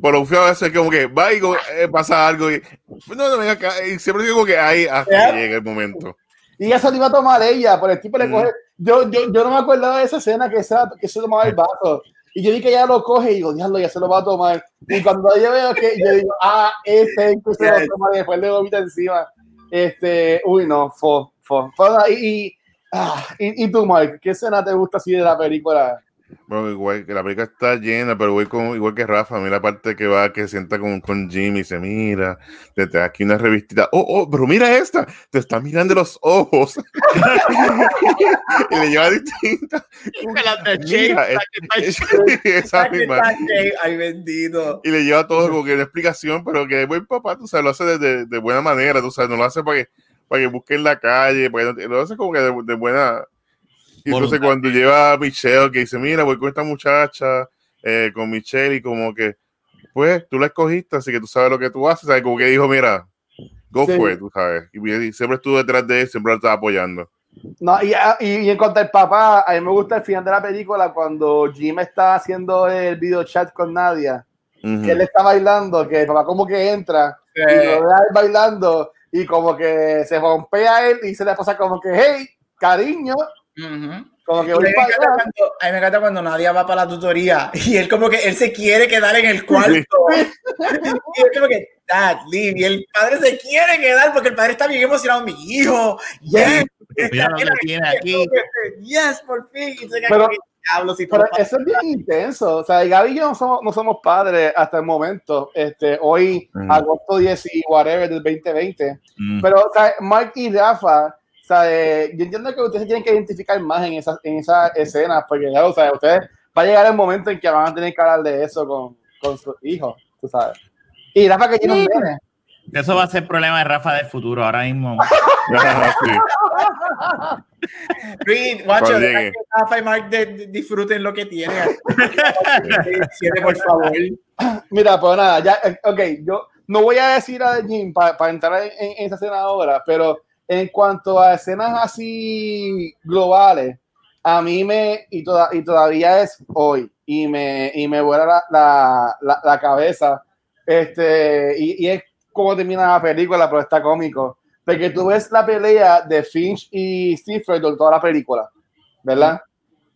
Pero un feo a veces es como que va y eh, pasa algo y no, no, venga acá. Y siempre digo que ahí hasta llega el momento. Y se lo iba a tomar ella, pero el tipo le Mm. coge. Yo, yo, yo no me acordaba de esa escena que se, que se tomaba el vaso. Y yo vi que ella lo coge y digo, diablo, ya se lo va a tomar. Y cuando yo veo que, yo digo, ah, ese es que se lo toma y después le vomita encima. Este, uy, no, fo, fo. fo y, y, ah, y, y tú, Mark, ¿qué escena te gusta así de la película? Bueno, igual que la película está llena, pero voy con, igual que Rafa, a mí la parte que va, que sienta con, con Jimmy y se mira, te trae aquí una revistita, oh, oh, pero mira esta, te está mirando los ojos. y le lleva distinta. Mira, es- esa misma. Ay, bendito. Y le lleva todo como que una explicación, pero que buen papá, tú sabes, lo hace de, de- de buena manera, tú sabes, no lo hace para que, para que busque en la calle, para que lo hace como que de, de buena. Y entonces cuando lleva a Michelle, que dice, mira, voy con esta muchacha, eh, con Michelle, y como que, pues, tú la escogiste, así que tú sabes lo que tú haces, ¿sabes? Como que dijo, mira, go Sí. for it, tú sabes. Y, y siempre estuvo detrás de él, siempre lo estaba apoyando. No, y, ah, y, y en cuanto al papá, a mí me gusta el final de la película cuando Jim está haciendo el video chat con Nadia, Ujú. que él está bailando, que el papá como que entra y lo ve a él bailando y como que se rompea a él y se le pasa como que, hey, cariño, Como que Y a, mí voy me para allá. cuando, a mí me encanta cuando Nadia va para la tutoría y él como que él se quiere quedar en el cuarto y él como que dad leave y el padre se quiere quedar porque el padre está bien emocionado mi hijo yes Mira lo que tiene aquí. yes por fin y se Pero- que, si Pero eso es bien intenso. O sea, Gaby y yo no somos, no somos padres hasta el momento. Este, hoy, Mm. agosto 10 y whatever del 2020. Mm. Pero, o sea, Mark y Rafa, o sea, eh, yo entiendo que ustedes se tienen que identificar más en esas en esa escenas, porque, ya, o sea, ustedes va a llegar el momento en que van a tener que hablar de eso con, con sus hijos, tú sabes. Y Rafa que tiene un nene. Eso va a ser problema de Rafa del futuro. Ahora mismo. Sí. Reed, llegue. que Rafa y Mark de- de- disfruten lo que tienen Siete, por favor Mira, pues nada, ya, eh, ok, yo no voy a decir a Jim para entrar en, en esa escena ahora, pero en cuanto a escenas así globales, a mí me, y, toda, y todavía es hoy, y me, y me vuela la, la, la, la cabeza, este, y, y es como termina la película, pero está cómico, porque tú ves la pelea de Finch y Stephen toda la película, ¿verdad?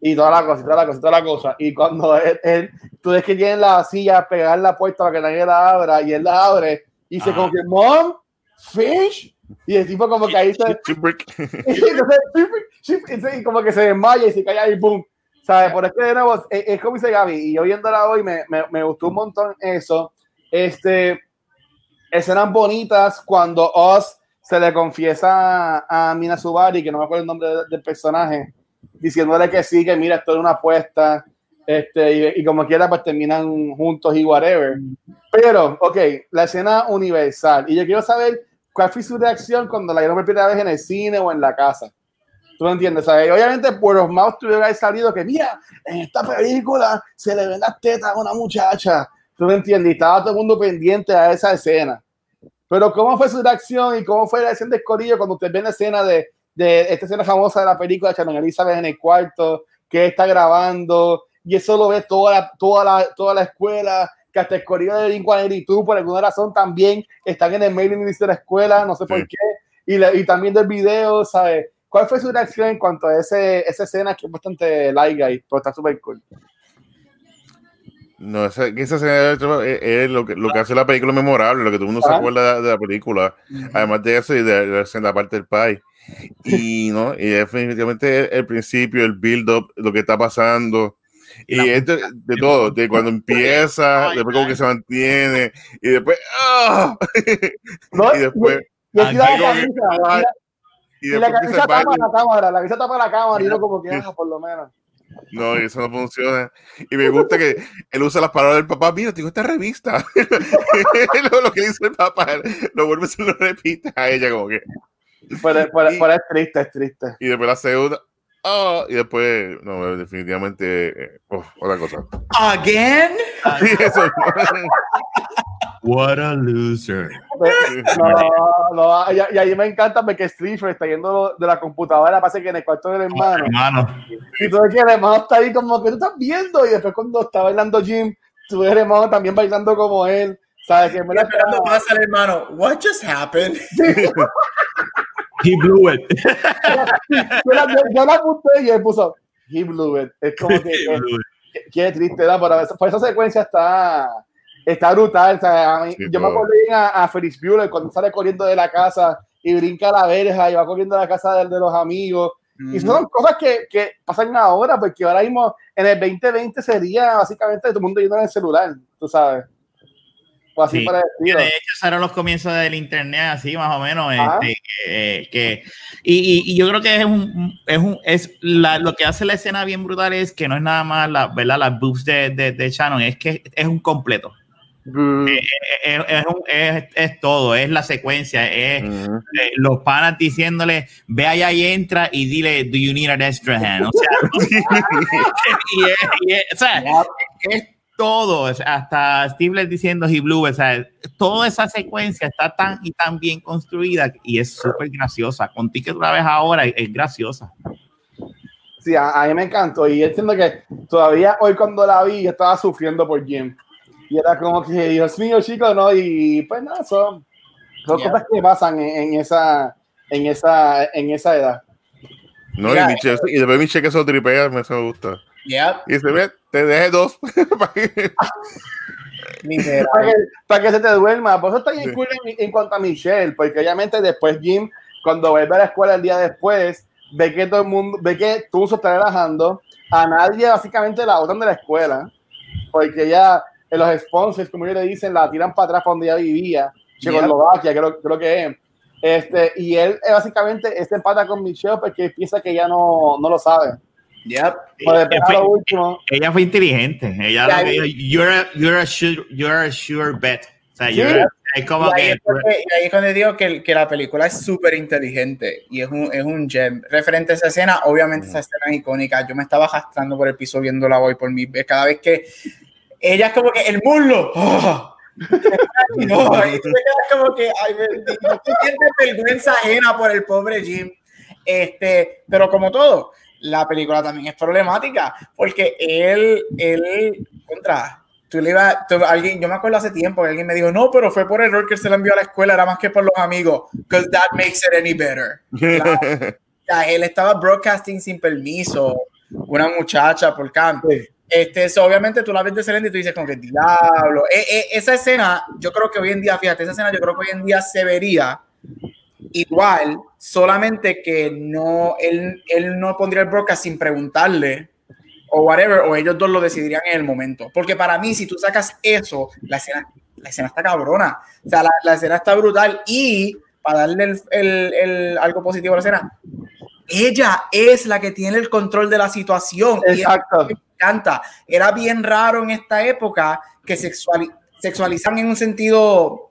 Y toda la cosa, y toda la cosa, y toda la cosa. Y cuando él, él- tú ves que tiene la silla pegar la puerta para que nadie la abra, y él la abre, y Ah. como que, Mom, Fish, y el tipo como que ahí se, y como que se desmaya y se cae ahí, boom. ¿Sabes? Por es que de nuevo, es, es como dice Gaby, y yo viéndola hoy me, me, me gustó un montón eso. Este, escenas bonitas cuando Oz se le confiesa a, a Mina Subari, que no me acuerdo el nombre de- del personaje, diciéndole que sí, que mira, esto es una apuesta, este, y, y como quiera, pues terminan juntos y whatever. Pero, ok, la escena universal, y yo quiero saber cuál fue su reacción cuando la vieron por primera vez en el cine o en la casa. ¿Tú me entiendes? Obviamente, por los mouse tuviera salido que, mira, en esta película se le ven las tetas a una muchacha. ¿Tú me entiendes? Y estaba todo el mundo pendiente a esa escena. Pero, ¿cómo fue su reacción y cómo fue la escena de Corillo cuando usted ve la escena de, de esta escena famosa de la película de Shannon Elizabeth en el cuarto, que está grabando, y eso lo ve toda la, toda la, toda la escuela, que hasta el Corillo de Blink tú por alguna razón también están en el mailing list de la escuela, no sé por Sí. qué, y, le- y también del video, ¿sabes? ¿Cuál fue su reacción en cuanto a ese, esa escena que es bastante light guy, pero está súper cool? No, esa, esa escena es, es lo, que, lo que hace la película memorable, lo que todo el mundo se Ajá. acuerda de, de la película. Además de eso y de, de la- la parte del pie. Y, ¿no? y definitivamente el, el principio, el build-up, lo que está pasando. Y La- esto, de todo, de cuando empieza, Ay, después como que se mantiene, y después, ¡ah! ¿No? y después, Y Aquí la camisa, y y la camisa va, tapa la cámara, la camisa tapa la cámara y uno como que, ah, por lo menos. no, y eso no funciona. Y me gusta que él usa las palabras del papá, mira, tengo esta revista. lo, lo que dice el papá, lo vuelve a se lo repite a ella como que, Pero, pero- Y- pero es triste, es triste. y después la segunda, ¡ah! y después, no, definitivamente, uf, otra cosa. Again. Y eso, What a loser. No, no, y, y ahí me encanta porque Stryfer está yendo de la computadora, pasa que en el cuarto del hermano. Hermano. Y tú ves que el hermano está ahí como que tú estás viendo. Y después cuando está bailando Jim, tú el hermano también bailando como él. ¿Sabes? Que me la Esperando pasa el hermano. What just happened? He blew it. yo, la, yo, la apunté y él puso He blew it. Es como que, que- que triste. Pero esa, pues esa secuencia está, está brutal. o sea, a mí- Sí, yo me acuerdo bien a, a Felix Bueller cuando sale corriendo de la casa y brinca la verja y va corriendo a la casa de, de los amigos. Y son cosas que, que pasan ahora, porque ahora mismo en el 2020 sería básicamente todo el mundo yendo en el celular, tú sabes. Así Sí. decirlo. de hecho, esos eran los comienzos del internet, así más o menos. Este, que, eh, que- y, y- y yo creo que es un, es un, es la, lo que hace la escena bien brutal es que no es nada más la, ¿verdad? Las boobs de, de, de Shannon, es que es un completo. Mm, Es, es- es un- es- es todo, es la secuencia, es eh, los panas diciéndole, ve allá y entra y dile, do you need an extra hand? O sea, y es, y es- o sea, es todo, o sea, hasta Steve diciendo he blew, it, o sea, toda esa secuencia está tan y tan bien construida y es súper graciosa. Contigo que tú la ves ahora es, graciosa. Sí, a, a mí me encantó. Y entiendo que todavía hoy cuando la vi, yo estaba sufriendo por Jim. Y era como que, Dios mío, chicos, ¿no? Y pues nada, son, son Yeah. cosas que pasan en, en esa, en, esa, en esa edad. No, Mira, y, Michelle, y después Michelle que se lo tripea, me- eso me gusta. Yep. Y dice, ve, te dejé dos. Para que, para que se te duerma. Por eso está bien Sí. cool en, en cuanto a Michelle, porque obviamente después Jim, cuando vuelve a la escuela el día después, ve que todo el mundo, ve que tú se está relajando, a nadie básicamente la botan de la escuela, porque ya en los sponsors, como ellos le dicen, la tiran para atrás para donde ella vivía, Checoslovaquia, creo, creo que es. Este, y él eh, básicamente este empata con Michelle porque piensa que ella no, no lo sabe. Yep. Pues Ella fue, último, ella fue inteligente. Ella Ya, lo que dijo, you're a, you're a sure, you're a sure bet. O sea, Sí. you're a- es como Y ahí, que es donde- y ahí es cuando digo que, que la película es súper inteligente y es un, es un gem. Referente a esa escena, obviamente esa escena es icónica. Yo me estaba arrastrando por el piso viéndola hoy por mi Cada vez que ella es como que el muslo. ¡oh! No, como que, ay, bendito, vergüenza ajena por el pobre Jim. Este, pero como todo, la película también es problemática porque él, él, contra, tú le ibas, alguien, yo me acuerdo hace tiempo que alguien me dijo, no, pero fue por error que se la envió a la escuela, era más que por los amigos, because that makes it any better. O sea, él estaba broadcasting sin permiso, una muchacha por campo. Sí. Este, eso, obviamente tú la ves de excelente y tú dices como que diablo. Eh, eh, esa escena, yo creo que hoy en día, fíjate, esa escena yo creo que hoy en día se vería igual, solamente que no, él, él no pondría el broadcast sin preguntarle o whatever, o ellos dos lo decidirían en el momento. Porque para mí, si tú sacas eso, la escena, la escena está cabrona. O sea, la, la escena está brutal y para darle el, el- el- algo positivo a la escena, ella es la que tiene el control de la situación. Y Exacto. me encanta. Era bien raro en esta época que sexuali sexualizan en un sentido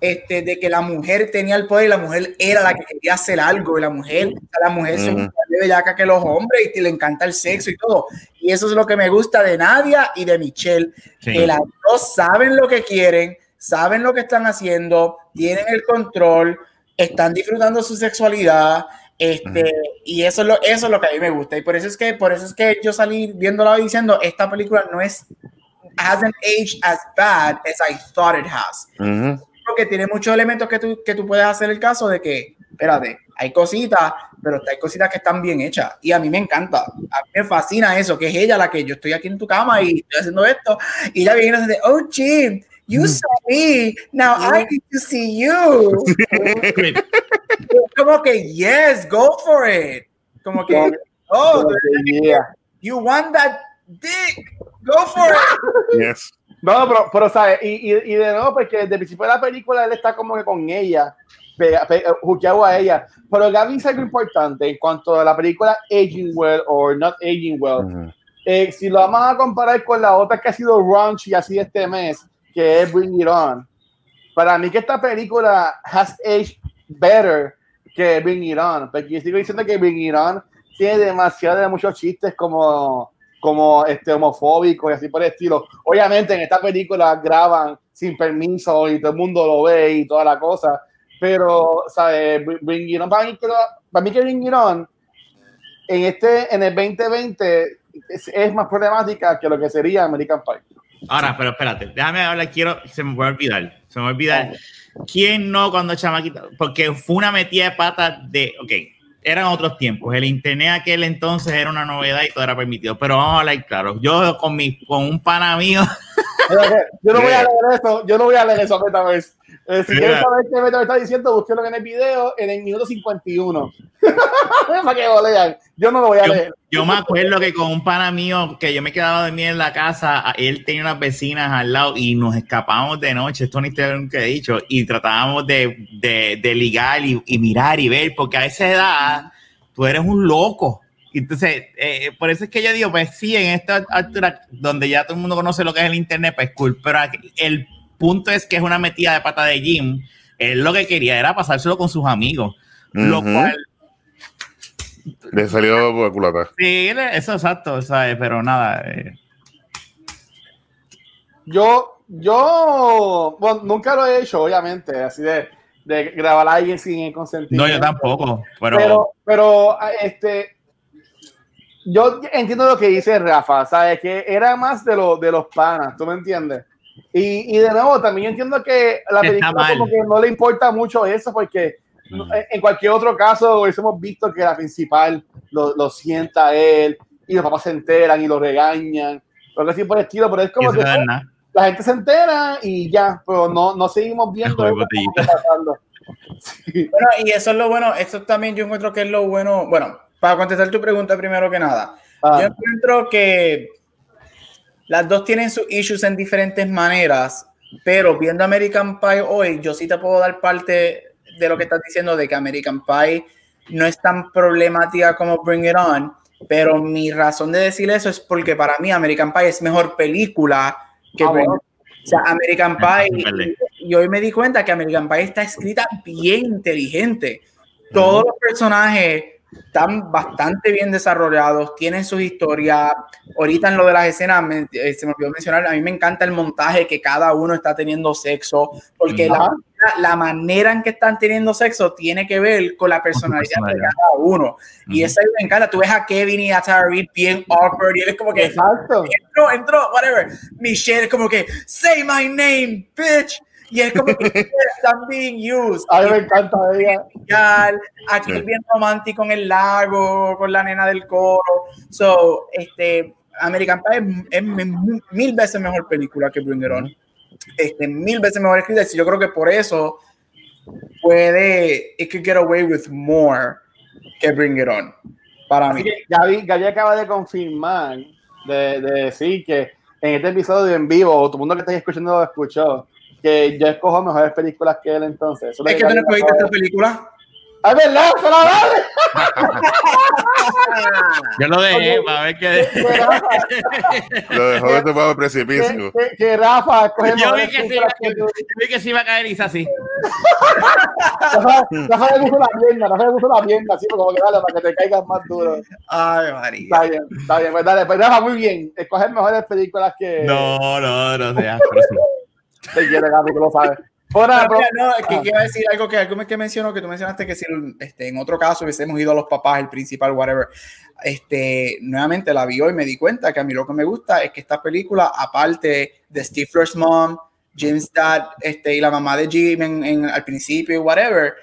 este, de que la mujer tenía el poder y la mujer era la que quería hacer algo y la mujer, la mujer se igual de bellaca que los hombres y le encanta el sexo y todo. Y eso es lo que me gusta de Nadia y de Michelle, Sí. que las dos saben lo que quieren, saben lo que están haciendo, tienen el control, están disfrutando su sexualidad. Este, y eso es, lo, eso es lo que a mí me gusta. Y por eso es que, por eso es que yo salí viéndola diciendo, esta película no es, hasn't aged as bad as I thought it has. Porque tiene muchos elementos que tú, que tú puedes hacer el caso de que, espérate, hay cositas, pero hay cositas que están bien hechas. Y a mí me encanta, a mí me fascina eso, que es ella la que yo estoy aquí en tu cama y estoy haciendo esto. Y ella viene y dice, oh, Jim, you saw me, now I need to see you. Como que, yes, go for it. Como que, oh, Yeah. you want that dick. Go for it. Yes. No, pero, pero ¿sabes? Y, y, y de nuevo, porque desde el principio de la película él está como que con ella, juqueado a ella. Pero Gaby dice algo importante en cuanto a la película Aging Well or Not Aging Well. Ujú. Eh, si lo vamos a comparar con la otra que ha sido raunchy así este mes, que es Bring It On, para mí que esta película has aged better que Bring It On, porque yo sigo diciendo que Bring It On tiene demasiado de muchos chistes como, como este, homofóbicos y así por el estilo. Obviamente en esta película graban sin permiso y todo el mundo lo ve y toda la cosa, pero, ¿sabes? Bring- It On, para mí que, para mí que Bring It On en este en el 2020 es, es más problemática que lo que sería American Pie. Ahora, pero espérate, déjame hablar, quiero, se me va a olvidar, se me va a olvidar. ¿Quién no cuando chamaquita? Porque fue una metida de pata de, ok, eran otros tiempos, el internet aquel entonces era una novedad y todo era permitido, pero vamos a hablar claro, yo con, mi, con un pana mío, Yo no voy a leer eso, yo no voy a leer eso a Metaverse. Eh, si Mira. quieres saber qué Metaverse está diciendo, búsquelo en el video en el minuto 51. Para que lo lean. Yo no lo voy a yo, leer. yo me acuerdo que con un pana mío que yo me quedaba de mí en la casa, a- él tenía unas vecinas al lado y nos escapábamos de noche, esto ni te nunca he dicho, y tratábamos de, de, de ligar y, y mirar y ver, porque a esa edad tú eres un loco. Entonces, eh, por eso es que yo digo, pues sí, en esta altura donde ya todo el mundo conoce lo que es el internet, pues cool, pero el punto es que es una metida de pata de Jim. Él lo que quería era pasárselo con sus amigos, lo cual Le salió por la culata. Sí, eso exacto, ¿sabes? Pero nada. eh, Yo, yo, bueno, nunca lo he hecho, obviamente, así de, de grabar a alguien sin el no, consentimiento. yo tampoco, pero, pero, pero este, yo entiendo lo que dice Rafa, ¿sabes? Que era más de, lo, de los panas, ¿tú me entiendes? Y, y de nuevo, también yo entiendo que la película como que no le importa mucho eso, porque Mm. en- en cualquier otro caso hubiésemos visto que la principal lo, lo sienta a él y los papás se enteran y lo regañan, lo que así por el estilo, pero es como que no es nada. la gente se entera y ya, pero no, no seguimos viendo. Sí. Bueno, y eso es lo bueno, esto también yo encuentro que es lo bueno, bueno, para contestar tu pregunta primero que nada, Ah, yo encuentro que las dos tienen sus issues en diferentes maneras, pero viendo American Pie hoy, yo sí te puedo dar parte de lo que estás diciendo de que American Pie no es tan problemática como Bring It On, pero mi razón de decir eso es porque para mí American Pie es mejor película que Ah, Bring It bueno. On. O sea, American Pie, Vale. y hoy me di cuenta que American Pie está escrita bien inteligente. Todos los personajes están bastante bien desarrollados, tienen sus historias. Ahorita en lo de las escenas, me- eh, se me olvidó mencionar, a mí me encanta el montaje que cada uno está teniendo sexo, porque la, la manera en que están teniendo sexo tiene que ver con la personalidad de personalidad. cada uno. Y Ujú. eso a mí me encanta. Tú ves a Kevin y a Reid bien awkward y él es como que Exacto. entró, entró, whatever. Michelle es como que, say my name, bitch. Y es como que están being used. A mí me encanta ella. Aquí Sí. es bien romántico en el lago, con la nena del coro. So, este, American Pie es, es mil- mil veces mejor película que Bring It On. Este, mil veces mejor escrita. Y Yo creo que por eso puede, it could get away with more que Bring It On. Para Así mí. que Gaby, Gaby acaba de confirmar, de, de decir que en este episodio en vivo, todo el mundo que está escuchando lo escuchó, que yo escojo mejores películas que él entonces. Eso Es que tú no escogiste esta película. ¡Es verdad! ¡Se la vale! Yo lo dejé para ver qué. Lo dejó de tomar el precipicio. que, que- que Rafa escoge Yo vi mejores que, yo vi que sí iba a caer y hizo así. Rafa, Rafa le puso la pierna, Rafa le puso la pierna, así como que dale, para que te caigas más duro. Ay, María. Está bien, está bien. Pues dale, pues Rafa, muy bien. Escoger mejores películas que No, no, no sea. Te quiere, Gaby, tú lo sabes. Mira, no, es que ah. quiero decir algo que algo que mencionó, que tú mencionaste que si este, en otro caso hubiésemos ido a los papás, el principal, whatever, este, nuevamente la vi hoy y me di cuenta que a mí lo que me gusta es que esta película, aparte de Stifler's mom, Jim's dad, este, y la mamá de Jim en, en- al principio whatever,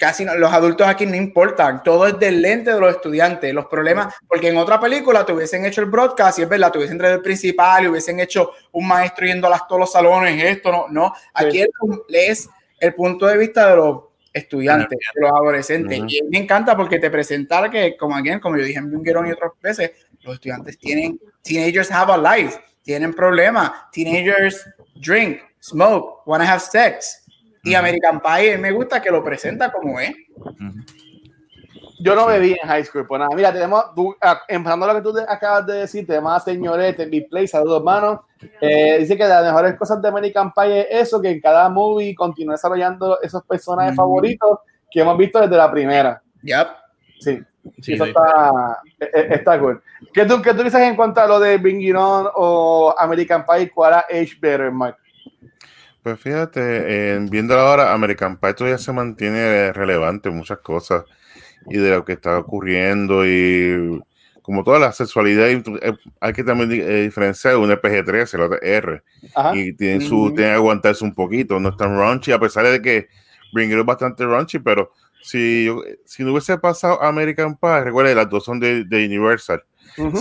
casi no- los adultos aquí no importan, todo es del lente de los estudiantes, los problemas, porque en otra película te hubiesen hecho el broadcast y es verdad, te hubiesen traído el principal y hubiesen hecho un maestro yendo a las, todos los salones, esto, no, no, aquí es, es el punto de vista de los estudiantes, de los adolescentes, y me encanta porque te presentara que, como again, como yo dije en Bunkerón y otras veces, los estudiantes tienen, teenagers have a life, tienen problemas, teenagers drink, smoke, wanna have sex. Y American Pie me gusta que lo presenta como es. Yo no bebí en high school, pues nada. Mira, tenemos, tú, ah, empezando lo que tú acabas de decir, tema señorete, Big Play, saludos, hermano. Eh, dice que de las mejores cosas de American Pie es eso, que en cada movie continúa desarrollando esos personajes favoritos que hemos visto desde la primera. Yep. Sí, Sí, eso está, eh, eh, está cool. ¿Qué tú, ¿Qué tú dices en cuanto a lo de On o American Pie? ¿Cuál era Age Better, Mike? Pues fíjate, eh, viendo ahora, American Pie todavía se mantiene relevante en muchas cosas y de lo que está ocurriendo y como toda la sexualidad, eh, hay que también eh, diferenciar un PG-13, el otro R, Ajá. y tienen, su, tienen que aguantarse un poquito, no es tan raunchy, a pesar de que Bring es bastante raunchy, pero si, si no hubiese pasado American Pie, recuerda, las dos son de, de Universal,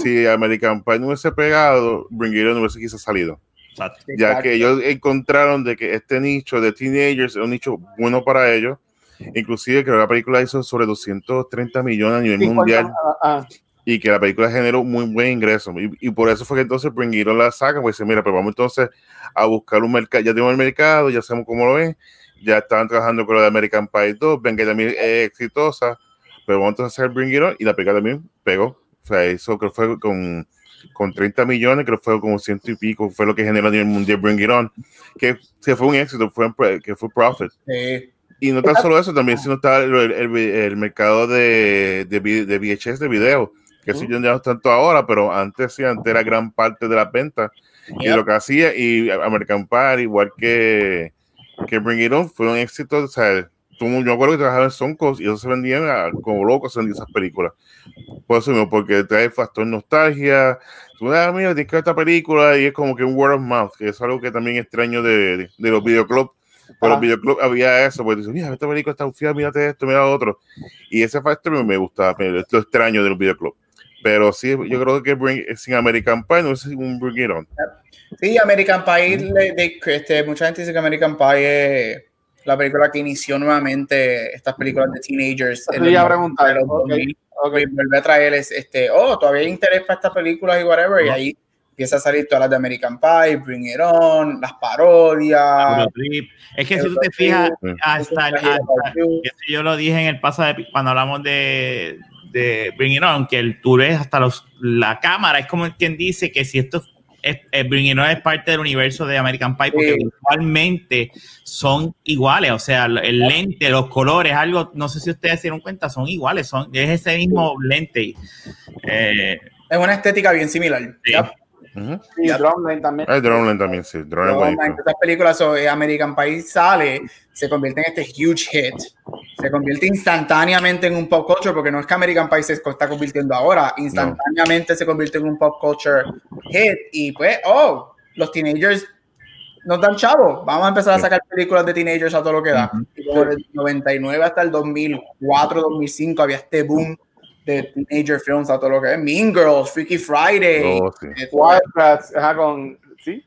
si American Pie no hubiese pegado, Bring It On no hubiese quizás salido Exacto. ya Exacto. que ellos encontraron de que este nicho de teenagers es un nicho bueno para ellos. Inclusive creo que la película hizo sobre 230 millones a nivel 50, mundial ah, ah. y que la película generó muy buen ingreso. Y, y por eso fue que entonces Bring It la saca, pues dice, mira, pues vamos entonces a buscar un mercado, ya tenemos el mercado, ya sabemos cómo lo es, ya estaban trabajando con lo de American Pie 2, ven que también es exitosa, pero vamos entonces a hacer Bring It On y la película también pegó. O sea, eso creo que fue con, con 30 millones, creo que fue como ciento y pico, fue lo que generó a nivel mundial Bring It On, que, que fue un éxito, fue, que fue profit. Sí. Y no tan solo eso, también sino está el, el- el- mercado de, de, de VHS de video, que eso ya no es tanto ahora, pero antes sí, antes era gran parte de las ventas. Y Yep. lo que hacía, y American Pie, igual que, que Bring It On, fue un éxito. O sea, yo me acuerdo que trabajaba en Soncos y eso se vendían a- como locos en esas películas. Por eso mismo, porque trae factor nostalgia. Tú, ah, mira, tienes que ver esta película y es como que un word of mouth, que es algo que también extraño de, de, de los videoclubs. Por Ah. los videoclubs había eso, porque dices, mira, esta película está ufia, mírate esto, mira otro. Y ese factor me- me gustaba, pero es extraño de los videoclubs. Pero sí, yo creo que Bring, sin American Pie no es un Bring It On. Sí, American Pie, le- de- este, mucha gente dice que American Pie es la película que inició nuevamente estas películas de teenagers. Te iba a preguntar, en los ok, 2000. ok. Y vuelve a traerles, este, oh, todavía hay interés para estas películas y whatever, y ahí empieza a salir todas las de American Pie, Bring It On, las parodias. Es que si tú te fijas, hasta, el- hasta si yo lo dije en el pasado cuando hablamos de, de Bring It On, que el tour es hasta los, la cámara, es como quien dice que si esto es, es- Bring It On es parte del universo de American Pie, porque Sí. visualmente son iguales, o sea, el lente, los colores, algo, no sé si ustedes se dieron cuenta, son iguales, son, es ese mismo lente. Eh, Es una estética bien similar. Sí. Ujú. Y Drumline también. Ah, Droneland también, sí. No, man, esas películas, so, eh, American Pie sale, se convierte en este huge hit, se convierte instantáneamente en un pop culture, porque no es que American Pie se está convirtiendo ahora, instantáneamente se convierte en un pop culture hit, y pues, oh, los teenagers nos dan chavos, vamos a empezar a sacar películas de teenagers a todo lo que da. Ujú. Y como del 99 hasta el 2004, 2005 había este boom de teenager films a todo lo que es. Mean Girls, Freaky Friday. Oh, sí. eh, ajá, con. ¿Sí?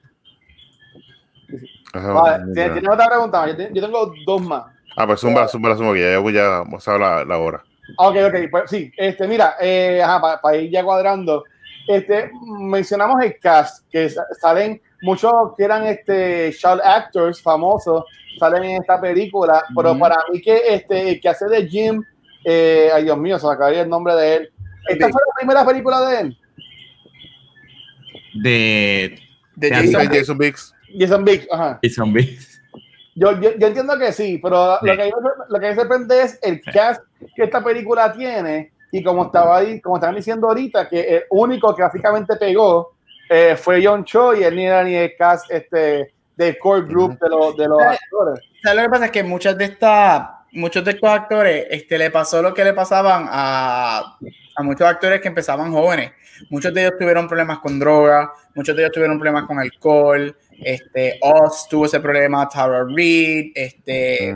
Ajá, Vale, muy ¿tienes bien. tienes otra pregunta? Yo, te- yo tengo dos más. Ah, pues zumba, zumba, zumba, que ya voy a hablar la, la hora. Ok, ok, pues sí, este, mira, eh, para ir ya cuadrando, este, mencionamos el cast, que sa- salen muchos que eran este, child actors famosos, salen en esta película, pero Ujú. para mí que este, el que hace de Jim, eh, ay Dios mío, se me acabó el nombre de él. ¿Esta fue la primera película de él? de de Jason Biggs. Jason Biggs, ajá. Jason Biggs. Yo, yo, yo entiendo que sí, pero Sí. Lo, que, lo que me sorprende es el cast que esta película tiene y como estaba ahí, como estaban diciendo ahorita, que el único que básicamente pegó eh, fue John Cho y él ni era ni el cast este, del core group de los, de los actores. ¿Sabes lo que pasa? Es que muchas de estas, muchos de estos actores, este, le pasó lo que le pasaban a, a muchos actores que empezaban jóvenes. Muchos de ellos tuvieron problemas con droga, muchos de ellos tuvieron problemas con alcohol. Este, Oz tuvo ese problema, Tara Reid, este,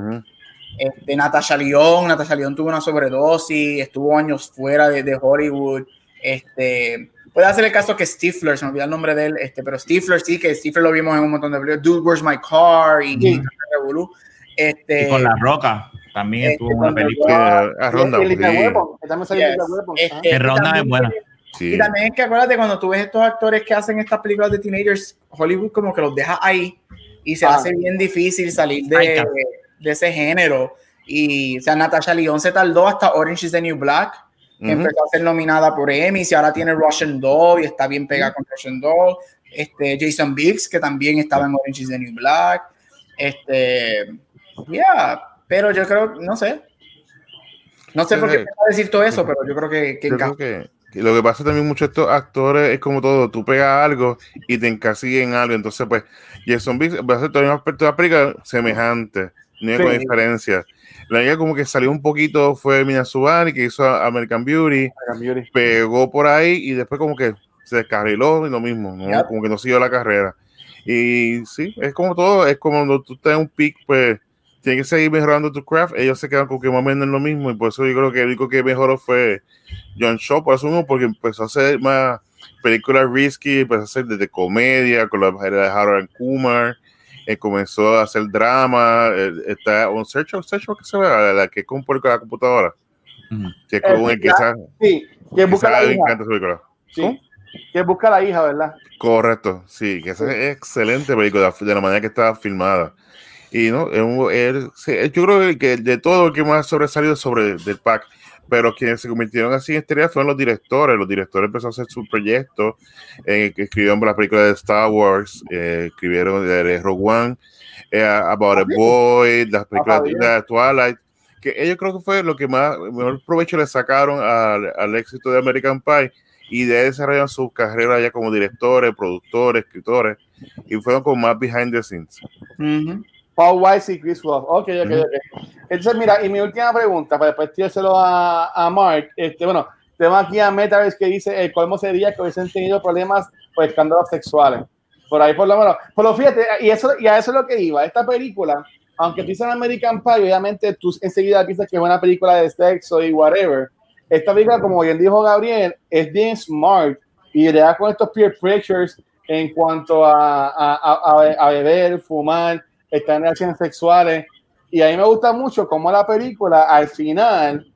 este, Natasha Lyonne, Natasha Lyonne tuvo una sobredosis, estuvo años fuera de, de Hollywood. Este, puede hacer el caso que Stifler, se me olvidó el nombre de él, este, pero Stifler sí, que Stifler lo vimos en un montón de películas, Dude, Where's My Car y, Sí. y Revolú. Este, Y con La Roca también este, estuvo en una película. A, Ronda. Este. Que Ronda es buena. Sí. Y también es que acuérdate, cuando tú ves estos actores que hacen estas películas de teenagers, Hollywood como que los deja ahí y se Ah. hace bien difícil salir de, de ese género. Y, o sea, Natasha Lyonne se tardó hasta Orange is the New Black, que Ujú. empezó a ser nominada por Emmy, y ahora tiene Russian Doll y está bien pegada con Russian Doll. Este, Jason Biggs, que también estaba en Orange is the New Black. Este, yeah, pero yo creo, no sé. No sé por qué Sí. me va a decir todo eso, pero yo creo que, que Yo encaja. creo que, que lo que pasa también mucho estos actores es como todo, tú pegas algo y te encasillas en algo, entonces pues Jason Biggs va a ser todavía un aspecto de la película semejante, no hay Sí. con diferencia. La única como que salió un poquito fue Mina Subari que hizo American Beauty, Beauty. pegó por ahí y después como que se descarriló y lo mismo, ¿no? Yep. como que no siguió la carrera. Y sí, es como todo, es como cuando tú estás en un peak, pues tienes que seguir mejorando tu craft. Ellos se quedan con que más o menos lo mismo y por eso yo creo que el único que mejoró fue John Shaw, por eso mismo, porque empezó a hacer más películas risky, empezó a hacer desde comedia con la era de Harold Kumar, eh, comenzó a hacer drama, eh, está un Search of Search que se ve, la, la que es con por la computadora, que es con Eh, el que esa, Sí, que busca la hija. película. Sí, que busca la hija, ¿verdad? Correcto, sí, que esa es excelente película de la manera que está filmada. Y no, es un- es- sí, yo creo que de todo lo que más ha sobresalido es sobre del pack, pero quienes se convirtieron así en estrellas fueron los directores. Los directores empezaron a hacer sus proyectos, eh, escribieron la película de Star Wars, eh, escribieron de, Rogue One, eh, About a Boy, las películas de Twilight, que ellos creo que fue lo que más mejor provecho le sacaron al, al éxito de American Pie y de ahí desarrollaron su carrera ya como directores, productores, escritores y fueron con más behind the scenes. Ujú. Paul Weiss y Chris Wolf. Ok, ok, ok. Entonces, mira, y mi última pregunta, para después tirárselo a, a Mark. Este, bueno, tengo aquí a Metaverse que dice: el colmo sería que hubiesen tenido problemas por escándalos sexuales. Por ahí, por lo menos. Pero fíjate, y, eso, y a eso es lo que iba. Esta película, aunque tú dices American Pie, obviamente tú enseguida piensas que es una película de sexo y whatever. Esta película, como bien dijo Gabriel, es bien smart y le da con estos peer pressures en cuanto a, a, a- a beber, fumar, estar en relaciones sexuales. Y a mí me gusta mucho cómo la película al final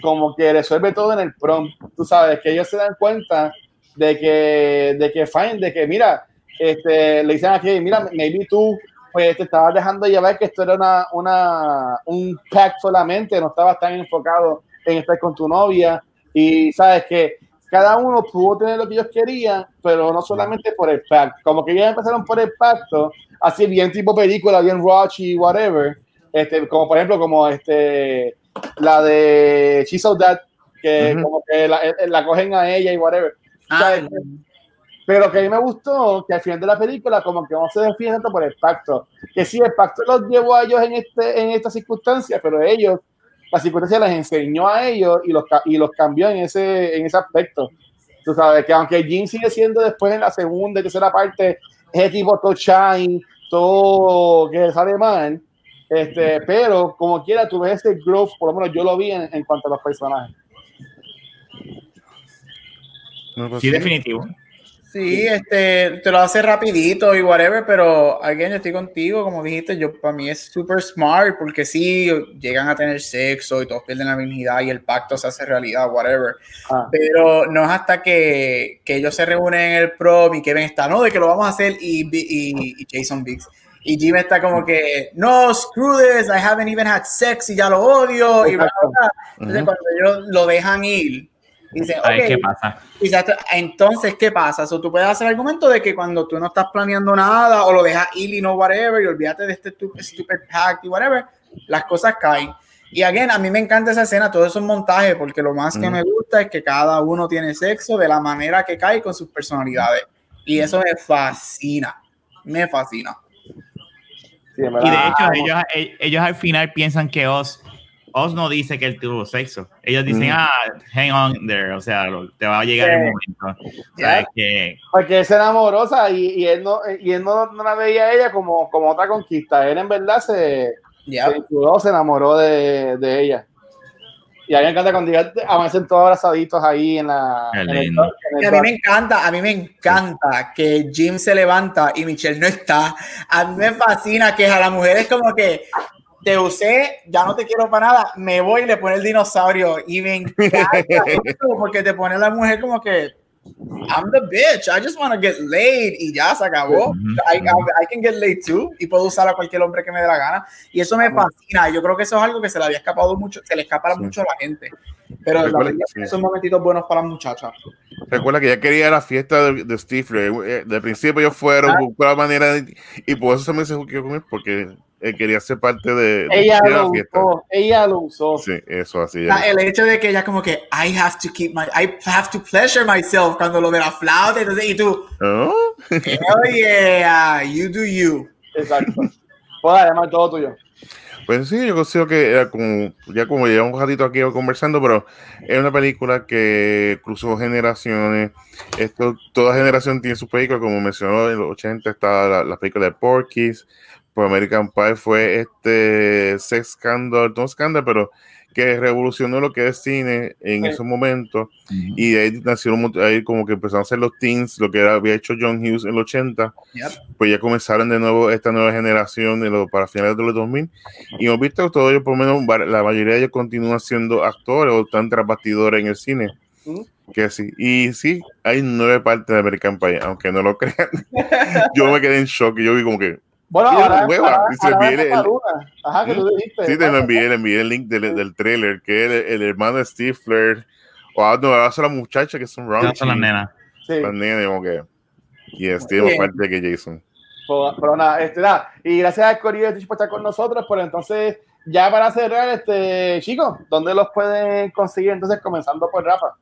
como que resuelve todo en el prom. Tú sabes, que ellos se dan cuenta de que, de que fine, de que mira, este, le dicen aquí, mira, maybe tú pues te estabas dejando llevar que esto era una, una, un pack solamente, no estabas tan enfocado en estar con tu novia y sabes que cada uno pudo tener lo que ellos querían, pero no solamente por el pacto, como que ellos empezaron por el pacto, así bien tipo película, bien Rocky, whatever, este, como por ejemplo como este la de She's So That, que como que la, la cogen a ella y whatever. Ah, ¿Sabes? Pero que a mí me gustó que al final de la película como que no se define tanto por el pacto. Que sí, el pacto los llevó a ellos en, este, en estas circunstancias, pero ellos, la circunstancia les enseñó a ellos y los, y los cambió en ese, en ese aspecto. Tú sabes que aunque Jim sigue siendo después en la segunda y tercera parte, ese tipo todo shine, todo que sale mal, este, pero como quiera, tú ves ese growth, por lo menos yo lo vi en, en cuanto a los personajes. Sí. definitivo. Sí, este, te lo hace rapidito y whatever, pero again, yo estoy contigo, como dijiste, yo para mí es super smart porque sí, llegan a tener sexo y todos pierden la virginidad y el pacto se hace realidad, whatever. Ah. Pero no es hasta que, que ellos se reúnen en el prom y Kevin está, no, de que lo vamos a hacer y, y, y Jason Biggs. Y Jim está como que, no, screw this, I haven't even had sex y ya lo odio. Y bla, bla, bla. Entonces, cuando ellos lo dejan ir, dicen, Ay, ok, ¿qué pasa? Exacto. Entonces, ¿qué pasa? So, tú puedes hacer el argumento de que cuando tú no estás planeando nada o lo dejas ir y no whatever y olvídate de este stupid, stupid y whatever, las cosas caen. Y again, a mí me encanta esa escena, todo eso es montaje, porque lo más que Mm. me gusta es que cada uno tiene sexo de la manera que cae con sus personalidades. Y eso me fascina. Me fascina. Sí, Y de hecho, ellos, e- ellos al final piensan que Oz, Oz no dice que él tuvo sexo. Ellos dicen, Ujú. ah, hang on there, o sea, lo- te va a llegar el Sí. momento. O Ya. sea, es que Porque él se enamorosa y, y él, no, y él no, no la veía a ella como, como otra conquista. Él en verdad se, Ya. se vinculó, se enamoró de, de ella. Y a mí me encanta cuando ya amanecen todos abrazaditos ahí en la. En el- en el a mí me encanta, a mí me encanta que Jim se levanta y Michelle no está. A mí me fascina que a la mujer es como que te usé, ya no te quiero para nada, me voy y le pone el dinosaurio. Y me encanta porque te pone la mujer como que I'm the bitch. I just want to get laid y ya se acabó. I, I, I, can get laid too y puedo usar a cualquier hombre que me dé la gana. Y eso me fascina. Yo creo que eso es algo que se le había escapado mucho, se le escapa sí. mucho a la gente. Pero la sí. son momentitos buenos para las muchachas. Recuerda que ya quería la fiesta de, de Stifler. Eh, de principio ellos fueron, ah. buscó la manera de, y por eso también se juzgó con él, porque él quería ser parte de, de ella de lo la fiesta. usó, ella lo usó. Sí, eso así. Ah, el hecho de que ella como que I have to keep my I have to pleasure myself cuando lo de la flauta entonces, y tú ¿Oh? hell yeah you do you Exacto. Pues además todo tuyo. Pues sí, yo considero que era como, ya como llevamos un ratito aquí conversando, pero es una película que cruzó generaciones. Esto, toda generación tiene su película, como mencionó, en los 80 estaba la, la película de Porky's, por American Pie fue este Sex Scandal, no Scandal, pero que revolucionó lo que es cine en sí. esos momentos. Uh -huh. Y de ahí nacieron, ahí como que empezaron a hacer los teens, lo que era, había hecho John Hughes en los 80. Yep. Pues ya comenzaron de nuevo esta nueva generación de los, para finales de los 2000. Y hemos visto que todos ellos, por lo menos la mayoría de ellos continúan siendo actores o están tras bastidores en el cine. Uh -huh. Que sí, y sí, hay nueve partes de American Pie, aunque no lo crean. yo me quedé en shock y yo vi como que, bueno, ahora, hueva. ahora, Y se envié el, el, Ajá, que tú dijiste. Sí, te lo envié, le envié el link del, del trailer, que es el, el, hermano de Stifler. O ah, no, ahora son las muchachas que son Ron. son las nenas. Sí. Las nenas, como que. Y es, más parte que Jason. Pero, pero, nada, este, nada. Y gracias a Corillo de Twitch por estar con nosotros. Pero entonces, ya para cerrar, este, chicos, ¿dónde los pueden conseguir? Entonces, comenzando por Rafa.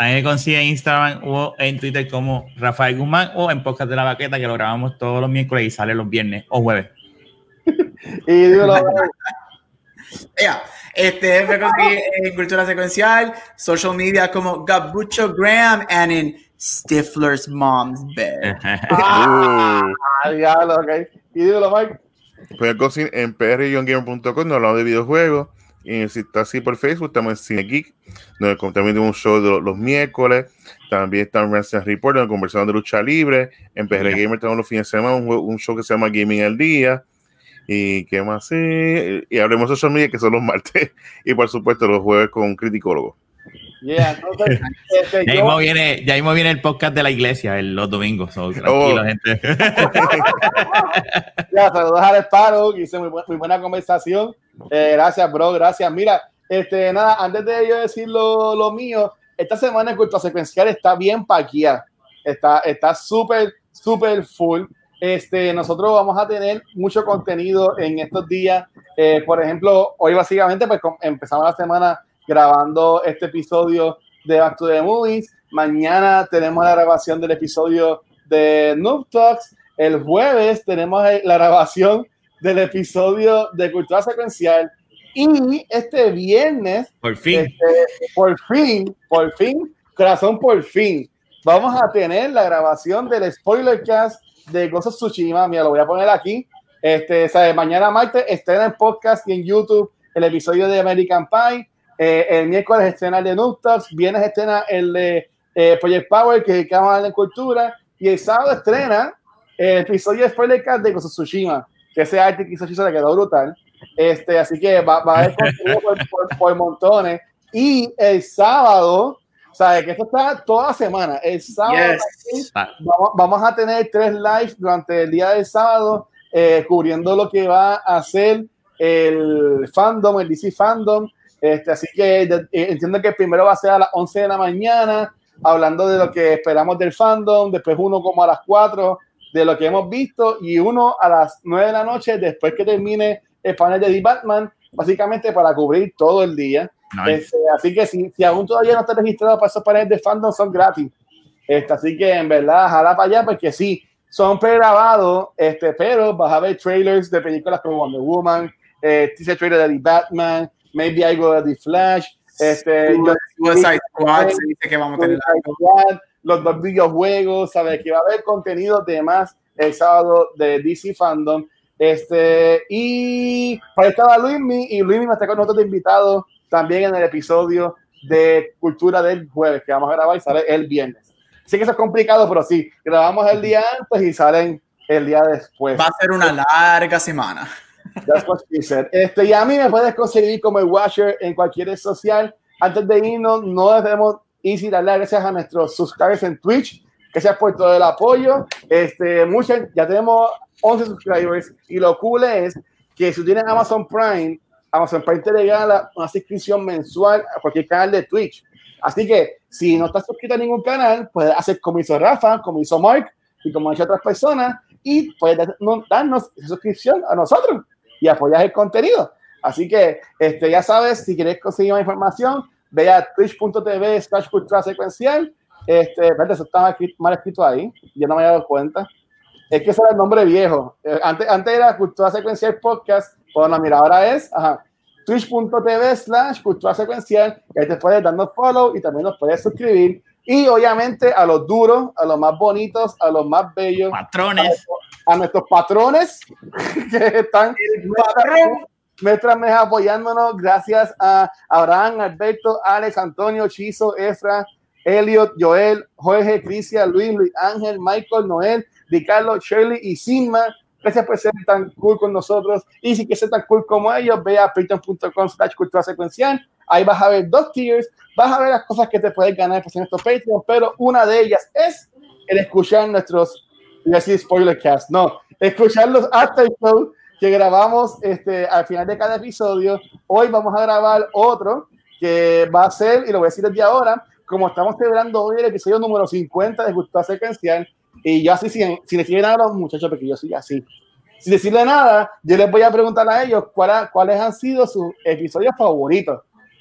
Ahí me consigue en Instagram o en Twitter como Rafael Guzmán o en Podcast de la Baqueta, que lo grabamos todos los miércoles y sale los viernes o jueves. y dígalo. yeah. Este me consigue en Cultura Secuencial, social media como Gabucho Graham and en Stifler's Mom's Bed. ah, diablo, ok. Y dígalo, Mike. Conseguir en prgamer.com, nos hablamos de videojuegos. Y si está así por Facebook, estamos en Cine Geek, donde también tenemos un show de los, miércoles. También está en Wrestling Report, donde conversamos de lucha libre. En PR. Gamer tenemos los fines de semana un, un, show que se llama Gaming al Día. Y qué más, sí. Y hablemos de social media, que son los martes. Y por supuesto, los jueves con un criticólogo. Yeah, entonces, este, ya, yo... mismo viene, ya mismo viene el podcast de la iglesia el, los domingos. So, tranquilo, oh. gente. ya, saludos al Sparrow, hice muy, muy buena conversación. Eh, gracias, bro, gracias. Mira, este, nada, antes de yo decir lo, lo mío, esta semana en Cultura Secuencial está bien paqueada. Está súper, súper full. Este, nosotros vamos a tener mucho contenido en estos días. Eh, por ejemplo, hoy básicamente pues empezamos la semana grabando este episodio de Back to the Movies. Mañana tenemos la grabación del episodio de Noob Talks. El jueves tenemos la grabación del episodio de Cultura Secuencial. Y este viernes, por fin, este, por fin, por fin, corazón, por fin, vamos a tener la grabación del spoiler cast de of Tsushima. Mira, lo voy a poner aquí. Este, ¿sabe? Mañana martes estrena en podcast y en YouTube el episodio de American Pie. Eh, el miércoles estrena el de Nuptas, viernes estrena el de eh, Project Power, que vamos a hablar de cultura, y el sábado estrena el episodio de Spoiler Cast de of Tsushima, que ese arte que hizo le quedó brutal. Este, así que va, va a haber contenido por, por, por, montones. Y el sábado, ¿sabes? Que esto está toda la semana. El sábado yes. vamos, vamos, a tener tres lives durante el día del sábado, eh, cubriendo lo que va a hacer el fandom, el DC fandom. Este, así que de, eh, entiendo que primero va a ser a las 11 de la mañana, hablando de lo que esperamos del fandom, después uno como a las 4 de lo que hemos visto y uno a las 9 de la noche después que termine el panel de The Batman, básicamente para cubrir todo el día. Nice. Este, así que si, si, aún todavía no está registrado para esos paneles de fandom, son gratis. Este, así que en verdad, jala para allá, porque sí, son pregrabados, este, pero vas a ver trailers de películas como Wonder Woman, eh, teaser trailer de The Batman, maybe algo de The Flash. Este, Suicide Squad, se dice que vamos a tener los dos videojuegos, sabes que va a haber contenido de más el sábado de DC Fandom. Este, y para estaba Luismi, y Luismi me está con nosotros de invitado también en el episodio de Cultura del jueves, que vamos a grabar y sale el viernes. Sí que eso es complicado, pero sí, grabamos el día antes y salen el día después. Va a ser una larga semana. That's what she said. Este, y a mí me puedes conseguir como el Watcher en cualquier red social. Antes de irnos, no debemos Y si darle gracias a nuestros subscribers en Twitch, gracias por todo el apoyo. Este, muchas, ya tenemos 11 subscribers y lo cool es que si tienes Amazon Prime, Amazon Prime te regala una suscripción mensual a cualquier canal de Twitch. Así que si no estás suscrito a ningún canal, puedes hacer como hizo Rafa, como hizo Mark y como han hecho otras personas y puedes darnos suscripción a nosotros y apoyar el contenido. Así que este, ya sabes, si quieres conseguir más información, ve a twitch.tv slash cultura secuencial. Este, espérate, eso está mal escrito ahí, yo no me había dado cuenta. Es que ese era el nombre viejo. Eh, antes, antes era Cultura Secuencial Podcast, bueno, mira, ahora es twitch.tv slash cultura secuencial, que ahí te puedes darnos follow y también nos puedes suscribir. Y obviamente a los duros, a los más bonitos, a los más bellos. Patrones. A, nuestros patrones que están nuestras mes apoyándonos. Gracias a Abraham, Alberto, Alex, Antonio, Chizo, Efra, Elliot, Joel, Jorge, Cristian, Luis, Luis Ángel, Michael, Noel, Ricardo, Shirley y Sinma. Gracias por ser tan cool con nosotros. Y si quieres ser tan cool como ellos, ve a patreon.com slash cultura secuencial. Ahí vas a ver dos tiers, vas a ver las cosas que te puedes ganar por nuestro Patreon, pero una de ellas es el escuchar nuestros, y así spoiler cast, no, escuchar los after show que grabamos este, al final de cada episodio. Hoy vamos a grabar otro que va a ser, y lo voy a decir desde ahora, como estamos celebrando hoy el episodio número 50 de Cultura Secuencial, y yo así, sin, sin decirle nada a los muchachos, porque yo soy así, sin decirle nada, yo les voy a preguntar a ellos cuáles han sido sus episodios favoritos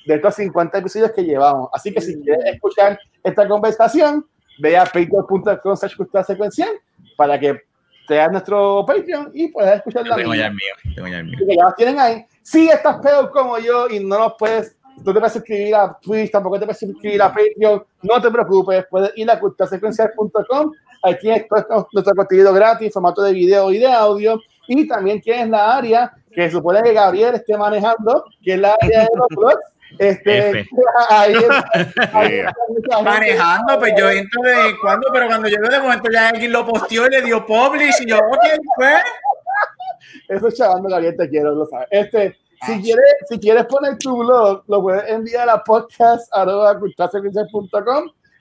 de estos 50 episodios que llevamos. Así que si quieres escuchar esta conversación, ve a patreon.com secuencial para que te hagas nuestro Patreon y puedas escuchar la Tengo ya el mío, tengo ya el mío. Que ya los tienen ahí. Si estás peor como yo y no nos puedes, tú te puedes suscribir a Twitch, tampoco te puedes suscribir a Patreon, no te preocupes, puedes ir a culturasecuencial.com Aquí tienes todo nuestro contenido gratis, formato de video y de audio. Y también tienes la área que supone que Gabriel esté manejando, que es la área de los blogs. Este, ahí, ahí manejando, pues yo entro de cuando, pero cuando yo de momento ya alguien lo posteó y le dio publish y yo, ¿quién fue? Eso es chavando, Gabriel, te quiero, lo sabes. Este, si ah. quieres, si quieres poner tu blog, lo puedes enviar a podcast.com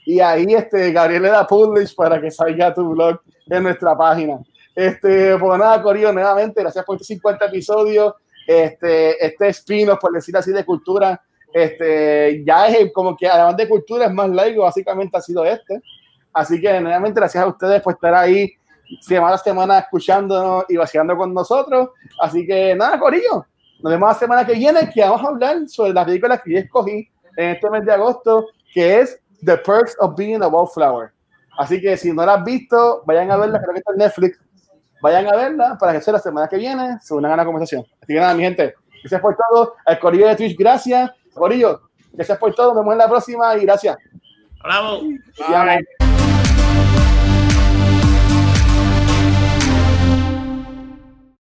y ahí este, Gabriel le da publish para que salga tu blog en nuestra página. Este, pues nada, Corillo, nuevamente, gracias por estos 50 episodios. Este, este espino, por decir así, de cultura, este, ya es como que además de cultura es más largo, básicamente ha sido este. Así que nuevamente gracias a ustedes por estar ahí semana a semana escuchándonos y vaciando con nosotros. Así que nada, Corillo, nos vemos la semana que viene que vamos a hablar sobre las películas que yo escogí en este mes de agosto, que es The Perks of Being a Wallflower. Así que si no la has visto, vayan a verla, creo que está en Netflix. Vayan a verla para que sea la semana que viene se unan a la conversación. Así que nada, mi gente, gracias por todo. Al Corillo de Twitch, gracias. Corillo, gracias por todo. Nos vemos en la próxima y gracias. Bravo. Bye.